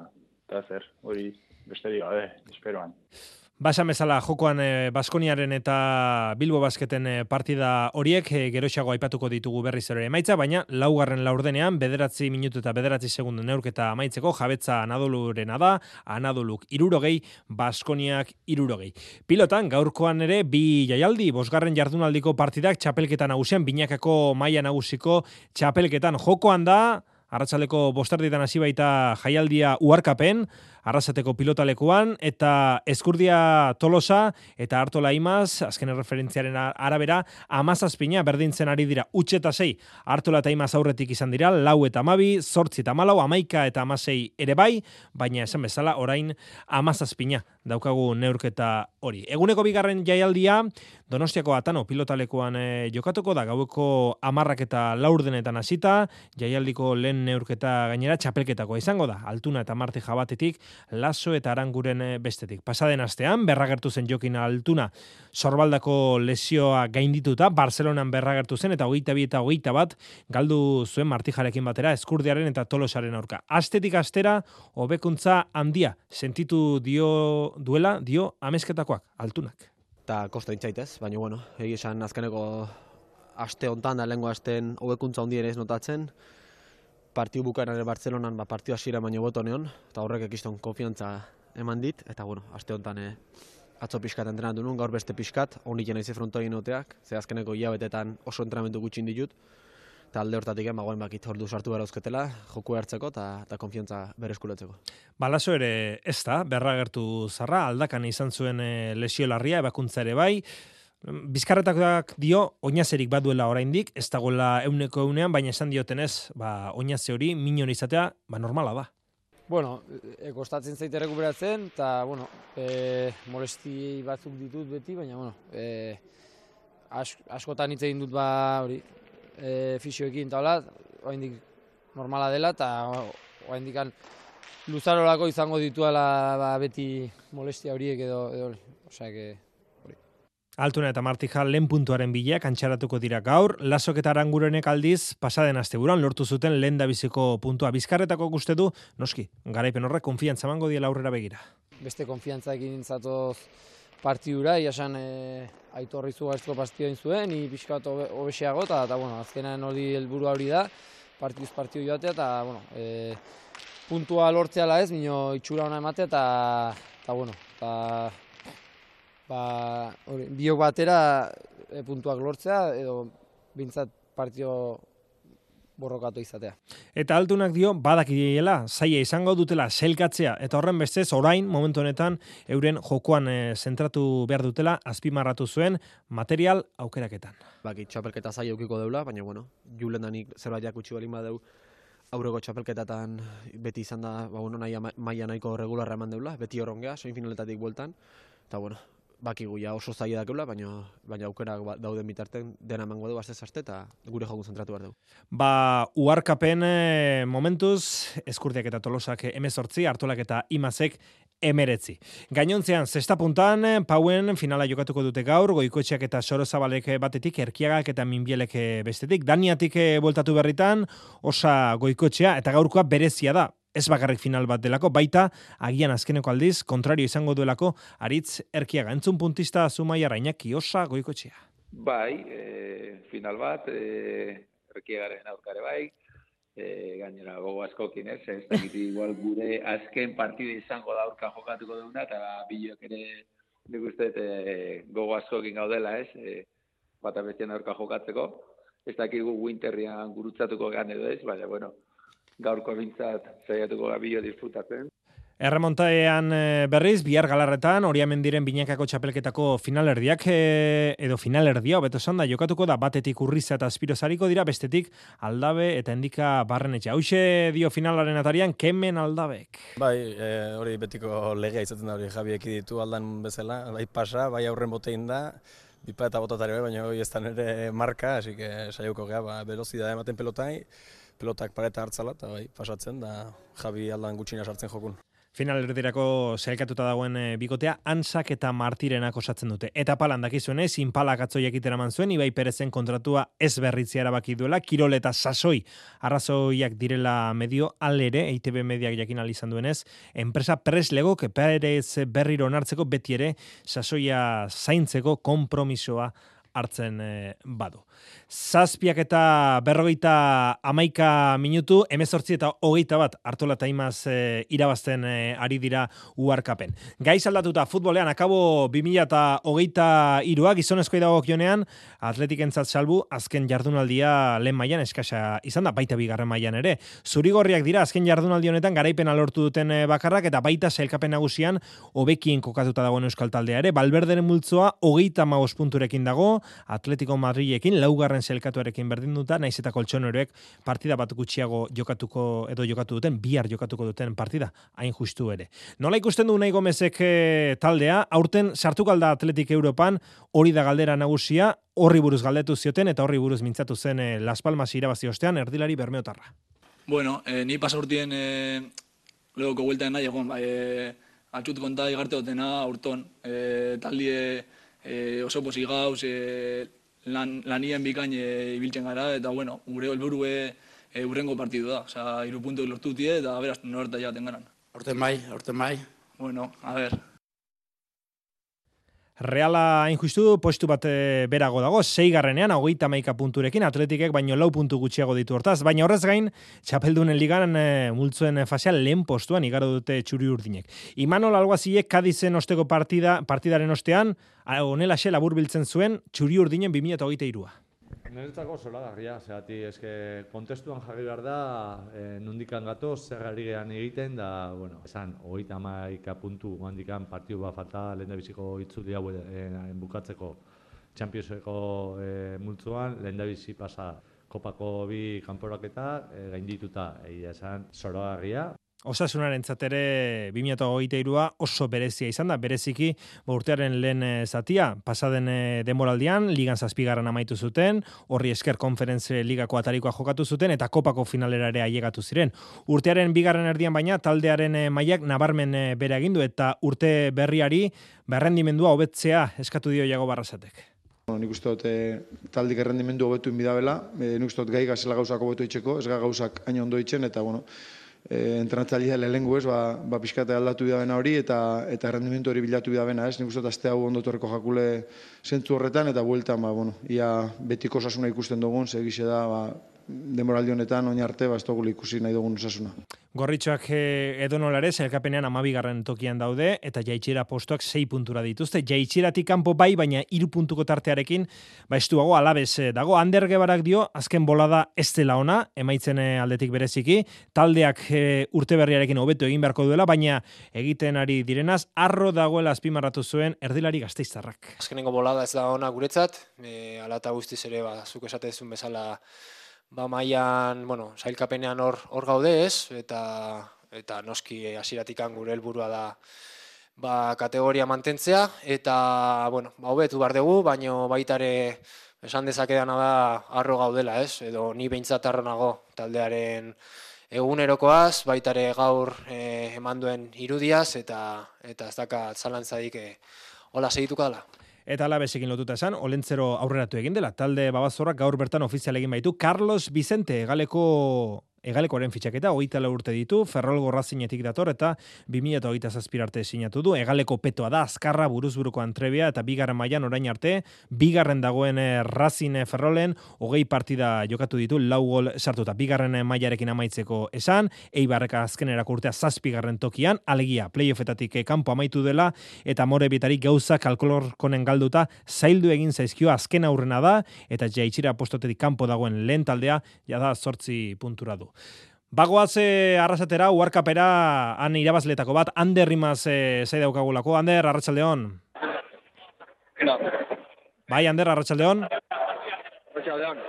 eta zer, hori, besterik gabe, esperoan. Basa bezala jokoan e, Baskoniaren eta Bilbo Basketen eh, partida horiek e, geroxago aipatuko ditugu berriz ere emaitza, baina laugarren laurdenean bederatzi minutu eta bederatzi segundu neurketa amaitzeko jabetza anadolurena da, anadoluk irurogei, Baskoniak irurogei. Pilotan gaurkoan ere bi jaialdi, bosgarren jardunaldiko partidak txapelketan nagusian, binakako maia nagusiko txapelketan jokoan da, Arratsaleko bosterdietan hasi baita jaialdia uarkapen, arrasateko pilotalekuan, eta eskurdia tolosa, eta hartola imaz, azken referentziaren arabera, amazazpina berdintzen ari dira, utxe zei, hartola eta imaz aurretik izan dira, lau eta amabi, sortzi eta malau, amaika eta amazei ere bai, baina esan bezala, orain amazazpina daukagu neurketa hori. Eguneko bigarren jaialdia, Donostiako atano pilotalekuan e, jokatuko da, gaueko amarrak eta laurdenetan hasita, jaialdiko lehen neurketa gainera txapelketako izango da, altuna eta marte jabatetik, laso eta aranguren eh, bestetik. Pasaden astean, berragertu zen jokin altuna, sorbaldako lesioa gaindituta, Barcelonan berragertu zen, eta hogeita bi eta hogeita bat, galdu zuen martijarekin batera, eskurdiaren eta tolosaren aurka. Astetik astera, hobekuntza handia, sentitu dio duela, dio amezketakoak, altunak. Ta kosta intzaitez, baina bueno, egi esan azkeneko aste hontan da lengua asten hobekuntza handien ez notatzen, partiu bukaeran Bartzelonan, ba, partiu hasiera baino boto neon, eta horrek ekiston konfiantza eman dit, eta bueno, aste honetan eh, atzo pixkat entrenatu nun, gaur beste pixkat, honik jena izi fronto egin oteak, ze azkeneko hilabetetan oso entrenamentu gutxin ditut, eta alde hortatik ema goen bakit hor du sartu behar eusketela, joku hartzeko eta, eta konfiantza bere eskulatzeko. Balazo ere ez da, berra gertu zarra, aldakan izan zuen eh, lesio larria, ebakuntza ere bai, Bizkarretakoak dio oinazerik baduela oraindik, ez dagoela euneko eunean, baina esan diotenez, ba, oinaze hori minon izatea, ba, normala da. Bueno, e, kostatzen zaite rekuperatzen, eta, bueno, e, molesti batzuk ditut beti, baina, bueno, e, askotan hitz egin dut ba hori e, fisioekin eta hola, oraindik normala dela eta oraindik luzarolako izango dituela ba, beti molestia horiek edo edo osea que Altuna eta Martija lehen puntuaren bila kantxaratuko dira gaur, lasok eta arangurenek aldiz pasaden asteburuan lortu zuten lehen biziko puntua. Bizkarretako guztetu, du, noski, garaipen horrek konfiantza mango diela aurrera begira. Beste konfiantza ekin zatoz partidura, iasan e, aitu horri zugartzko partidua zuen, ni pixkat obeseago, eta, bueno, azkenean hori helburu hori da, partiduz partidu joatea, eta, bueno, e, puntua lortzea ez, minio itxura ona ematea, eta, eta, bueno, eta, ba, hori, biok batera e, puntuak lortzea, edo bintzat partio borrokatu izatea. Eta altunak dio badakiela zaia izango dutela selkatzea eta horren bestez orain momentu honetan euren jokoan e, zentratu behar dutela azpimarratu zuen material aukeraketan. Baki txapelketa zaia eukiko deula, baina bueno, julen danik zerbait jakutsi balin badeu aurreko txapelketatan beti izan da, ba, bueno, nahi, maia nahiko regularra eman deula, beti horrongea, soin finaletatik bueltan, eta bueno, bakigu ja oso zaila dakela, baina baina aukerak ba, dauden bitarten dena emango du azte zarte eta gure joku zentratu behar dugu. Ba, uarkapen e, momentuz, eskurdiak eta tolosak emezortzi, hartolak eta imazek emeretzi. Gainontzean, zesta puntan, pauen finala jokatuko dute gaur, goikotxeak eta sorozabalek batetik, erkiagak eta minbielek bestetik, daniatik eh, voltatu berritan, osa goikotxea, eta gaurkoa berezia da, ez bakarrik final bat delako, baita agian azkeneko aldiz, kontrario izango duelako, aritz erkiaga, entzun puntista Zumaia Rainaki osa goikotxea. Bai, e, final bat, e, erkiagaren aurkare bai, e, gainera gogo askokin ez, ez igual gure azken partide izango da aurka jokatuko duguna, eta bilok ere nik uste e, gogo askokin gaudela ez, e, bat aurka jokatzeko, ez dakigu winterrian gurutzatuko gan edo ez, baina bueno, gaurko bintzat zaiatuko gabio disfrutatzen. Erremontaean eh, berriz, bihar galarretan, hori diren binekako txapelketako finalerdiak, e, edo finalerdia, hobeto esan da, jokatuko da, batetik urriza eta azpirozariko dira, bestetik aldabe eta endika barren etxe. Hauxe dio finalaren atarian, kemen aldabek. Bai, e, hori betiko legea izaten da hori jabiek ditu aldan bezala, bai pasa, bai aurren botein da, bipa eta botatari bai, baina hori ez ere marka, hasi que saioko geha, ba, velozidade ematen pelotai, pelotak pareta hartzala, eta bai, pasatzen, da Javi aldan gutxina sartzen jokun. Final erdirako zehaikatuta dagoen e, bikotea, ansak eta martirenak osatzen dute. Eta palan dakizuen ez, inpalak atzoiak iteraman zuen, Ibai Perezen kontratua ez berritzea erabaki duela, Kirol eta Sasoi arrazoiak direla medio, alere, EITB mediak jakin alizan duenez, enpresa preslego, Perez berriro onartzeko beti ere, Sasoia zaintzeko kompromisoa hartzen e, badu. Zazpiak eta berrogeita amaika minutu, emezortzi eta hogeita bat hartola taimaz e, irabazten e, ari dira uarkapen. Gaiz aldatuta futbolean, akabo 2000 eta hogeita iruak, gizonezko dago kionean, atletik entzat salbu, azken jardunaldia lehen mailan eskasa izan da, baita bigarren mailan ere. Zurigorriak dira, azken jardunaldi honetan, garaipen alortu duten bakarrak, eta baita sailkapen nagusian, hobekien kokatuta dagoen euskal taldea ere, balberderen multzoa, hogeita maos punturekin dago, Atletico Madrilekin laugarren selkatuarekin berdinduta, naiz eta koltsonoreek partida bat gutxiago jokatuko edo jokatu duten, bihar jokatuko duten partida, hain justu ere. Nola ikusten du nahi gomezek eh, taldea, aurten sartu galda Atletik Europan, hori da galdera nagusia, horri buruz galdetu zioten eta horri buruz mintzatu zen eh, Las Palmas irabazi ostean, erdilari bermeotarra. Bueno, eh, ni pasaurtien eh, lego koguelta nahi egon, bai, eh, atxut konta igarte dutena, aurton, eh, taldie, e, oso posi gauz, e, lan, lanien bikain e, ibiltzen gara, eta bueno, gure helburu e, urrengo partidu da. Osa, iru puntu lortu tie, eta beraz, norta jaten garan. Horten bai, horten bai. Bueno, a ver. Reala injustu postu bat e, berago dago, sei garrenean, hogeita maika punturekin, atletikek baino lau puntu gutxiago ditu hortaz, baina horrez gain, txapeldunen ligaran e, multzuen fasean lehen postuan igaro dute txuri urdinek. Imanol Alguaziek kadizen osteko partida, partidaren ostean, onela xe labur biltzen zuen, txuri urdinen 2008 irua. Niretzako zola garria, zehati, eske kontestuan jarri behar da, e, nundikan gato, zer egiten, da, bueno, esan, hogeita maika puntu handikan partiu bat falta, lehen da biziko itzuli hau e, bukatzeko Championseko e, multzuan, lehen da bizi pasa kopako bi kanporaketa, e, gaindituta, egia esan, zola garria. Osasunaren zatere 2008a oso berezia izan da, bereziki ba, urtearen lehen eh, zatia, pasaden eh, demoraldian, ligan zazpigarren amaitu zuten, horri esker konferentze ligako atarikoa jokatu zuten, eta kopako finalera ere ailegatu ziren. Urtearen bigarren erdian baina, taldearen eh, maiak nabarmen bere egindu eta urte berriari berrendimendua hobetzea eskatu dio jago barrasatek. Bueno, nik uste dut taldik errendimendu hobetu inbidabela, e, nik uste dut gai gazela gauzak hobetu itxeko, ez gauzak hain ondo itxen, eta bueno, e, entrenatzailea lehengu ez, ba, ba pixkate aldatu bidabena hori eta eta errendimentu hori bilatu bidabena ez, nik uste azte hau ondotorreko jakule zentzu horretan eta bueltan, ba, bueno, ia betiko osasuna ikusten dugun, segixe da, ba, demoraldi honetan oin arte ba ikusi nahi dugun osasuna. Gorritxoak eh, edo nolare zelkapenean amabigarren tokian daude eta jaitxera postuak sei puntura dituzte. Jaitxeratik kanpo bai, baina hiru puntuko tartearekin ba estuago alabez eh, dago. Ander gebarak dio, azken bolada ez dela ona, emaitzen eh, aldetik bereziki. Taldeak urte berriarekin hobetu egin beharko duela, baina egiten ari direnaz, arro dagoela azpimarratu zuen erdilari gazteiztarrak. Azkenengo bolada ez da ona guretzat, e, alata guztiz ere, ba, zuk esatezun bezala ba mailan, bueno, sailkapenean hor hor gaude, ez? Eta eta noski hasieratikan gure helburua da ba, kategoria mantentzea eta bueno, ba hobetu bar dugu, baino baita ere esan dezakedana da arro gaudela, ez? Edo ni beintzat nago taldearen egunerokoaz, baita ere gaur e, eman duen irudiaz eta eta ez daka zalantzadik e, hola segituko dela. Eta alabesekin lotuta esan, olentzero aurreratu egin dela. Talde babazorrak gaur bertan ofizial egin baitu. Carlos Vicente, galeko egalekoaren fitxaketa, hogeita urte ditu, ferrol gorrazinetik dator eta 2008 zazpirarte sinatu du, egaleko petoa da, azkarra buruzburuko antrebia eta bigarren mailan orain arte, bigarren dagoen eh, razin eh, ferrolen, hogei partida jokatu ditu, lau gol sartuta, bigarren eh, mailarekin amaitzeko esan, eibarreka azken erakurtea zazpigarren tokian, alegia, playoffetatik kanpo amaitu dela, eta more bitari gauza kalkolorkonen galduta, zaildu egin zaizkio. Azken aurrena da, eta jaitxira postotetik kanpo dagoen lehen taldea, jada sortzi puntura du. Bagoaz eh, arrasatera, uarkapera, han irabazletako bat, Ander rimaz eh, zei daukagulako. Ander, arratsaldeon. No. Bai, Ander, arratsaldeon. Arratsaldeon.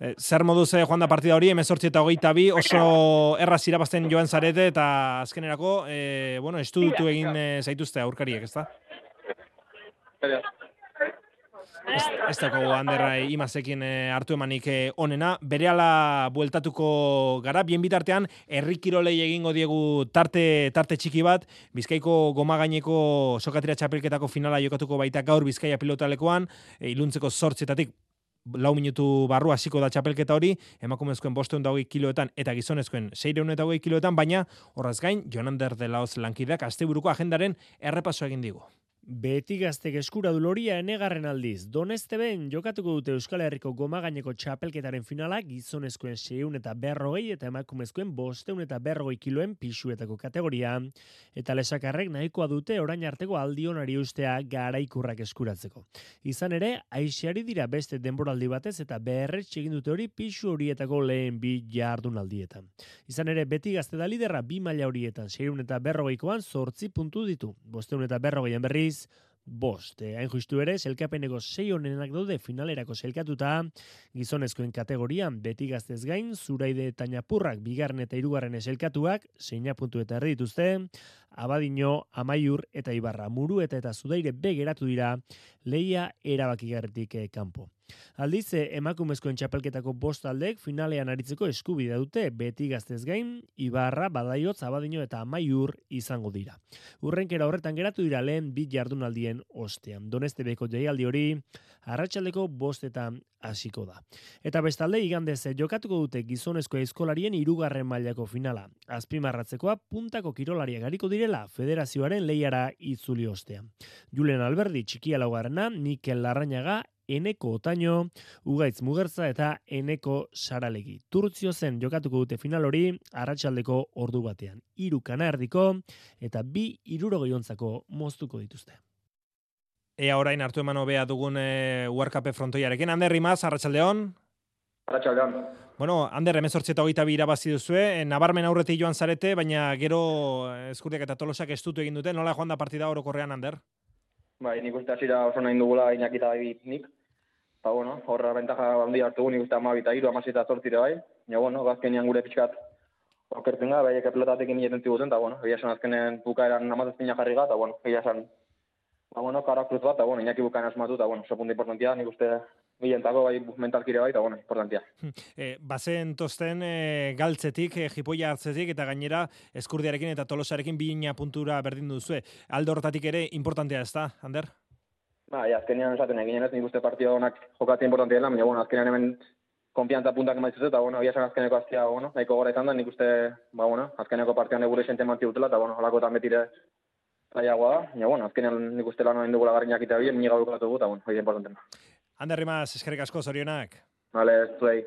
Eh, zer moduz eh, joan da partida hori, emezortzi eta hogeita bi, oso erraz irabazten joan zarete, eta azkenerako, eh, bueno, estudutu egin eh, zaituzte aurkariek, ez da? Ez, dago handerra imazekin e, hartu emanik e, onena. Bere bueltatuko gara, bien bitartean, errikirolei egingo diegu tarte, tarte txiki bat, bizkaiko goma gaineko sokatira txapelketako finala jokatuko baita gaur bizkaia pilotalekoan, iluntzeko sortzetatik lau minutu barru hasiko da txapelketa hori, emakumezkoen bosteun da kiloetan eta gizonezkoen seireun eta kiloetan, baina horraz gain, Jonander de Laoz lankideak asteburuko agendaren errepaso egin digu. Beti gaztek eskura du loria enegarren aldiz. Doneste ben jokatuko dute Euskal Herriko goma gaineko txapelketaren finala gizonezkoen seun eta berrogei eta emakumezkoen bosteun eta berrogei kiloen pisuetako kategoria. Eta lesakarrek nahikoa dute orain arteko aldionari ustea garaikurrak eskuratzeko. Izan ere, aixeari dira beste denboraldi batez eta beherret egin dute hori pisu horietako lehen bi jardun aldietan. Izan ere, beti gazte da liderra bi maila horietan seun eta berrogeikoan sortzi puntu ditu. Bosteun eta berrogeien berriz, bost. Eh, hain justu ere, selkapeneko sei honenak daude finalerako selkatuta, gizonezkoen kategorian beti gaztez gain, zuraide eta napurrak bigarren eta irugarren eselkatuak, zeina puntu eta erdi dituzte, abadino, amaiur eta ibarra muru eta eta zudaire begeratu dira, leia erabakigarretik eh, kanpo. Aldiz, eh, emakumezkoen txapelketako bost aldek finalean aritzeko eskubidea dute beti gaztez gain, Ibarra, Badaiot, Zabadino eta Amaiur izango dira. Urrenkera horretan geratu dira lehen bit jardunaldien ostean. Doneste beko jaialdi hori, arratsaldeko bostetan hasiko da. Eta bestalde igandez jokatuko dute gizonezko eskolarien irugarren mailako finala. Azpimarratzekoa puntako kirolaria gariko direla federazioaren lehiara itzuli ostean. Julen Alberdi txikia laugarrena, Mikel Larrañaga Eneko Otaino, Ugaitz Mugertza eta Eneko Saralegi. Turtzio zen jokatuko dute final hori arratsaldeko ordu batean. Hiru kanardiko eta bi irurogiontzako moztuko dituzte. Ea orain hartu eman hobea dugun e, Uarkape frontoiarekin. Ander Rimaz, Arratxaldeon. Arratxaldeon. Bueno, Ander, emezortzi eta hogeita bira bazi duzue. E, nabarmen aurretik joan zarete, baina gero eskurdiak eta tolosak estutu egin dute. Nola joan da partida orokorrean, Ander? Bai, nik uste hasiera oso nahi dugula inakita nik. Ba, bueno, horra bentaja handi hartu nik uste amabita iru, amazita zortzire bai. Ja, bueno, bazkenian gure pixkat okertzen gara, baiek pelotatekin hileten ziguten, eta, bueno, egia esan azkenen bukaeran amazazpina jarri gara, eta, bueno, egia esan, ba, bueno, kara cruz bat, eta, bueno, inaki bukaen asmatu, eta, bueno, oso punto importantia, nik uste, bilentako, bai, mentalkire bai, eta, bueno, importantia. E, bazen tosten e, galtzetik, e, jipoia hartzetik, eta gainera eskurdiarekin eta tolosarekin bina puntura berdin duzue. Aldo hortatik ere importantea ez da, Ander? Ba, ja, azkenean esaten egin ez, nik uste partio honak jokatzen importantia dela, baina, bueno, azkenean hemen konfiantza puntak emaitzuz eta, bueno, esan azkeneko aztia, bueno, nahiko gora izan da, nik uste, ba, bueno, azkeneko partioan egure xente mantzi dutela, eta, bueno, holako eta betire zailagoa da, baina, bueno, azkenean nik uste lan oen dugula garrinak eta bien, niga dukatu eta, bueno, hori importantena. Ander Rimas, eskerrik asko, zorionak. Vale, zuei.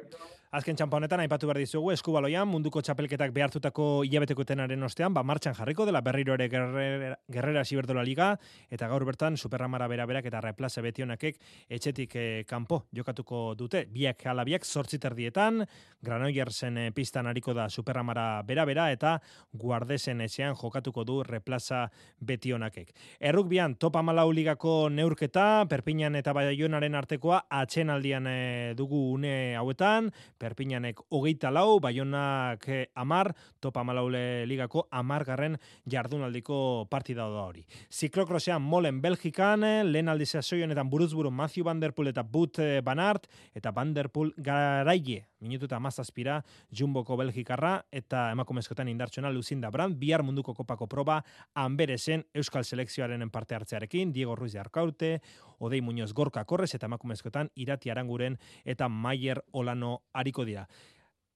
Azken txampa honetan aipatu behar dizugu eskubaloian munduko txapelketak behartutako hilabeteko tenaren ostean ba martxan jarriko dela berriro ere gerrera, gerrera siberdola liga eta gaur bertan superramara bera berak eta replaze betionakek etxetik eh, kanpo jokatuko dute biak ala biak sortzi terdietan Granoillersen eh, pistan hariko da superramara bera bera eta guardesen etxean jokatuko du replaza betionakek. Errukbian topa malau ligako neurketa Perpinan eta Baionaren artekoa atxenaldian eh, dugu une hauetan Perpinanek hogeita lau, Baionak eh, amar, topa malaule ligako amargarren jardunaldiko partida da hori. Ziklokrosean molen Belgikan, eh, lehen aldizea soionetan buruzburu Matthew Van Der Poel eta But eh, Banart, eta Van Der Poel garaie, minutu eta mazazpira, Jumboko Belgikarra, eta emakumezkotan indartsuena Lucinda Brand, bihar munduko kopako proba, Amberezen Euskal Selekzioaren parte hartzearekin, Diego Ruiz de Arkaute, Odei Muñoz Gorka Korrez, eta emakumezkotan Irati Aranguren, eta Maier Olano hariko dira.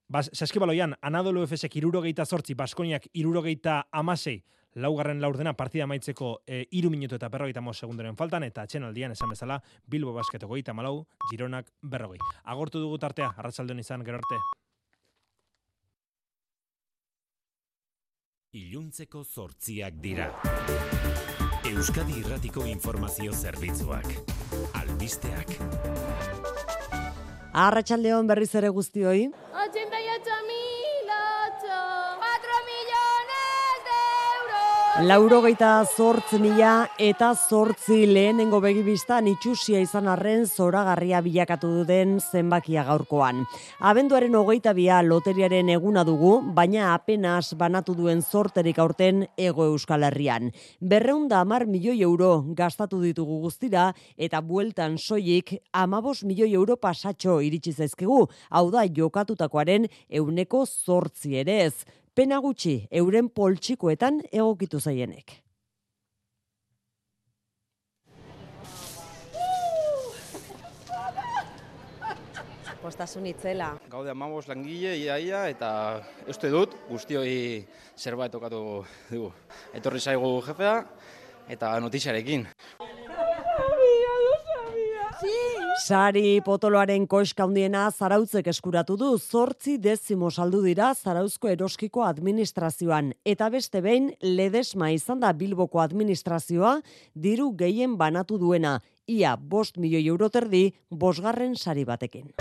Bas, saskibaloian, Anadolu Efesek irurogeita sortzi, Baskoniak irurogeita amasei, laugarren laurdena partida maitzeko e, iru minutu eta berrogeita mo segundoren faltan, eta atxenaldian esan bezala, Bilbo basketoko goita malau, Gironak berrogei. Agortu dugu tartea, arratsaldon izan, gero arte. Iluntzeko sortziak dira. Euskadi Irratiko Informazio Zerbitzuak. Albisteak. Arratsaldeon berriz ere guztioi. 88 Laurogeita zortzi mila eta zortzi lehenengo begibistan itxusia izan arren zoragarria bilakatu duten zenbakia gaurkoan. Abenduaren hogeita bia loteriaren eguna dugu, baina apenas banatu duen zorterik aurten ego euskal herrian. Berreunda amar milioi euro gastatu ditugu guztira eta bueltan soilik amabos milioi euro pasatxo iritsi zaizkigu, hau da jokatutakoaren euneko zortzi ere ez. Pena gutxi, euren poltsikoetan egokitu zaienek. Postasun itzela. Gaude amabos langile, ia, ia, eta uste dut guztioi zerbait tokatu dugu. Etorri zaigu jefea eta notiziarekin. Sari potoloaren koska handiena zarautzek eskuratu du zortzi dezimo saldu dira zarauzko eroskiko administrazioan. Eta beste behin, ledesma izan da Bilboko administrazioa diru gehien banatu duena. Ia bost milioi euro terdi, bosgarren sari batekin.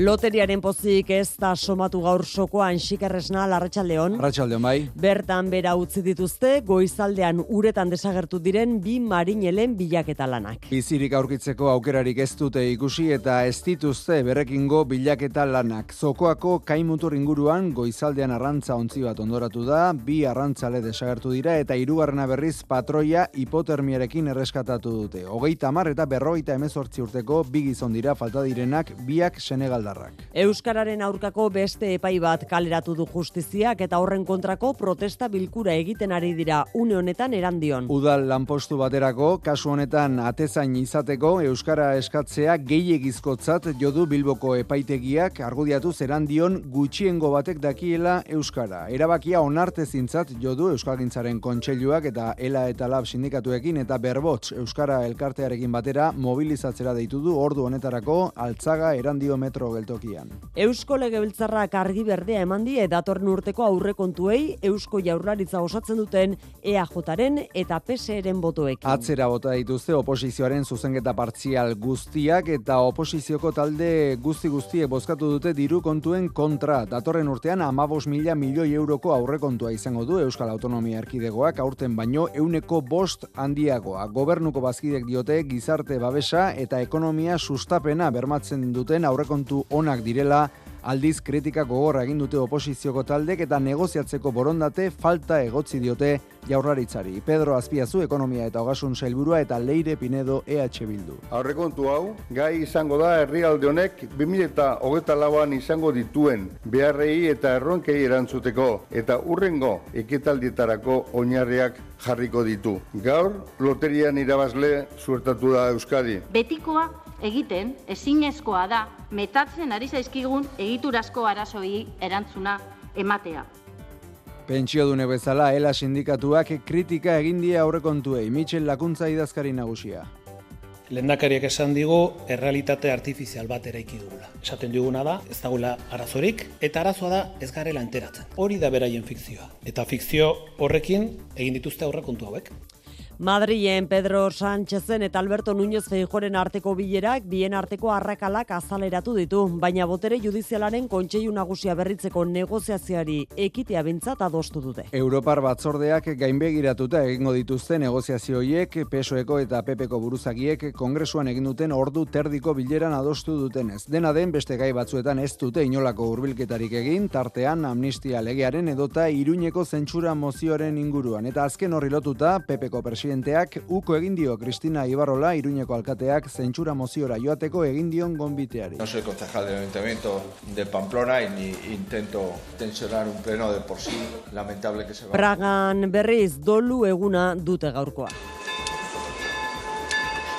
Loteriaren pozik ez da somatu gaur sokoan xikerresna larratxaldeon. Arratxaldeon bai. Bertan bera utzi dituzte, goizaldean uretan desagertu diren bi marinelen bilaketa lanak. Bizirik aurkitzeko aukerarik ez dute ikusi eta ez dituzte berrekingo bilaketa lanak. Zokoako kaimutur inguruan goizaldean arrantza ontzi bat ondoratu da, bi arrantzale desagertu dira eta hirugarrena berriz patroia hipotermiarekin erreskatatu dute. Hogeita mar eta berrogeita emezortzi urteko bi gizon dira falta direnak biak Senegaldarrak. Euskararen aurkako beste epai bat kaleratu du justiziak eta horren kontrako protesta bilkura egiten ari dira une honetan erandion. Udal lanpostu baterako, kasu honetan atezain izateko Euskara eskatzea gehiegizkotzat jodu Bilboko epaitegiak argudiatu zerandion gutxiengo batek dakiela Euskara. Erabakia onarte zintzat jodu Euskalgintzaren kontseiluak eta ELA eta LAB sindikatuekin eta berbots Euskara elkartearekin batera mobilizatzera deitu du ordu honetarako altzaga erandio metro geltokian. Eusko Legebiltzarrak argi berdea eman die datorren urteko aurrekontuei Eusko Jaurlaritza osatzen duten EAJaren eta PSEren botoekin. Atzera bota dituzte oposizioaren zuzenketa partzial guztiak eta oposizioko talde guzti guztiek bozkatu dute diru kontuen kontra. Datorren urtean amabos mila milioi euroko aurrekontua izango du Euskal Autonomia Erkidegoak aurten baino euneko bost handiagoa. Gobernuko bazkidek diote gizarte babesa eta ekonomia sustapena bermatzen duten aurrekontu onak direla, aldiz kritika gogorra egin dute oposizioko taldek eta negoziatzeko borondate falta egotzi diote jaurlaritzari. Pedro Azpiazu ekonomia eta hogasun sailburua eta Leire Pinedo EH Bildu. Aurrekontu hau, gai izango da herrialde honek 2008 lauan izango dituen beharrei eta erronkei erantzuteko eta urrengo ekitaldietarako oinarriak jarriko ditu. Gaur, loterian irabazle suertatu da Euskadi. Betikoa egiten ezinezkoa da metatzen ari zaizkigun egiturazko arazoei erantzuna ematea. Pentsiodune bezala, ELA sindikatuak kritika egin die aurrekontuei, Michel Lakuntza idazkari nagusia. Lendakariak esan digu errealitate artifizial bat eraiki dugula. Esaten diguna da, ez dagoela arazorik, eta arazoa da ez garela enteratzen. Hori da beraien fikzioa. Eta fikzio horrekin egin dituzte aurrekontu hauek. Madrilen Pedro Sánchezen eta Alberto Núñez Feijoren arteko bilerak bien arteko arrakalak azaleratu ditu, baina botere judizialaren kontseilu nagusia berritzeko negoziazioari ekitea bintzat adostu dute. Europar batzordeak gainbegiratuta egingo dituzte negoziazioiek PSOEko eta PPko buruzagiek kongresuan egin duten ordu terdiko bileran adostu dutenez. Dena den beste gai batzuetan ez dute inolako hurbilketarik egin, tartean amnistia legearen edota iruñeko zentsura mozioaren inguruan. Eta azken horri lotuta, PPko presidenteak uko egin dio Cristina Ibarrola, iruñeko alkateak zentsura moziora joateko egin dion gonbiteari. No soy concejal del Ayuntamiento de Pamplona y ni intento tensionar un pleno de por sí lamentable que se va. Pragan berriz dolu eguna dute gaurkoa.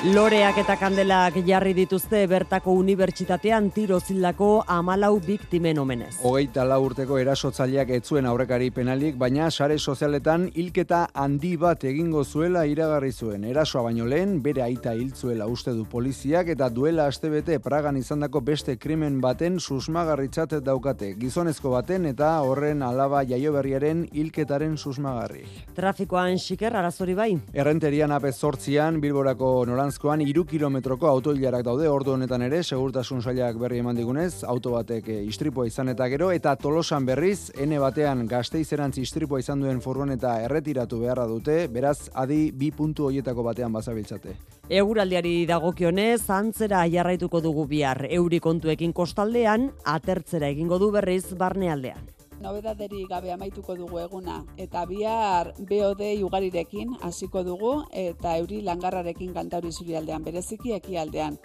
Loreak eta kandelak jarri dituzte bertako unibertsitatean tiro zildako amalau biktimen omenez. Hogeita lau urteko erasotzaileak ez zuen aurrekari penalik, baina sare sozialetan hilketa handi bat egingo zuela iragarri zuen. Erasoa baino lehen, bere aita hiltzuela uste du poliziak eta duela astebete Pragan izandako beste krimen baten susmagarritzat daukate. Gizonezko baten eta horren alaba jaioberriaren hilketaren susmagarri. Trafikoan xiker arazori bai. Errenterian apez sortzian, Bilborako norantzkoan iru kilometroko autoilarak daude ordu honetan ere, segurtasun sailak berri eman digunez, auto batek eh, istripua izan eta gero, eta tolosan berriz, ene batean gazteizerantz istripua izan duen furgoneta erretiratu beharra dute, beraz, adi bi puntu hoietako batean bazabiltzate. Eguraldiari dagokionez, antzera jarraituko dugu bihar. Euri kontuekin kostaldean, atertzera egingo du berriz barnealdean. Nobedaderi gabe amaituko dugu eguna eta bihar BOD ugarirekin hasiko dugu eta euri langarrarekin kantauri zurialdean bereziki ekialdean.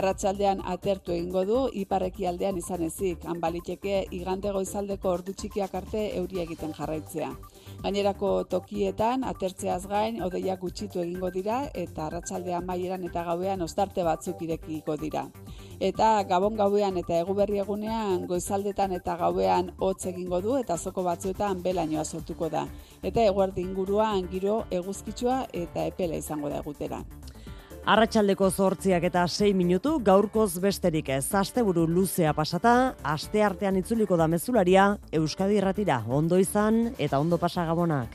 Arratsaldean atertu egingo du ipar ekialdean izan ezik, han baliteke igande goizaldeko ordu txikiak arte euri egiten jarraitzea. Gainerako tokietan atertzeaz gain odeiak gutxitu egingo dira eta arratsaldean maieran eta gauean ostarte batzuk irekiko dira. Eta gabon gauean eta eguberri egunean goizaldetan eta gauean hotz egingo du eta zoko batzuetan belainoa sortuko da. Eta eguerdi inguruan giro eguzkitsua eta epela izango da egutera. Arratxaldeko zortziak eta 6 minutu gaurkoz besterik ez. Asteburu luzea pasata, aste artean itzuliko da mezularia Euskadi Irratira. Ondo izan eta ondo pasa gabonak.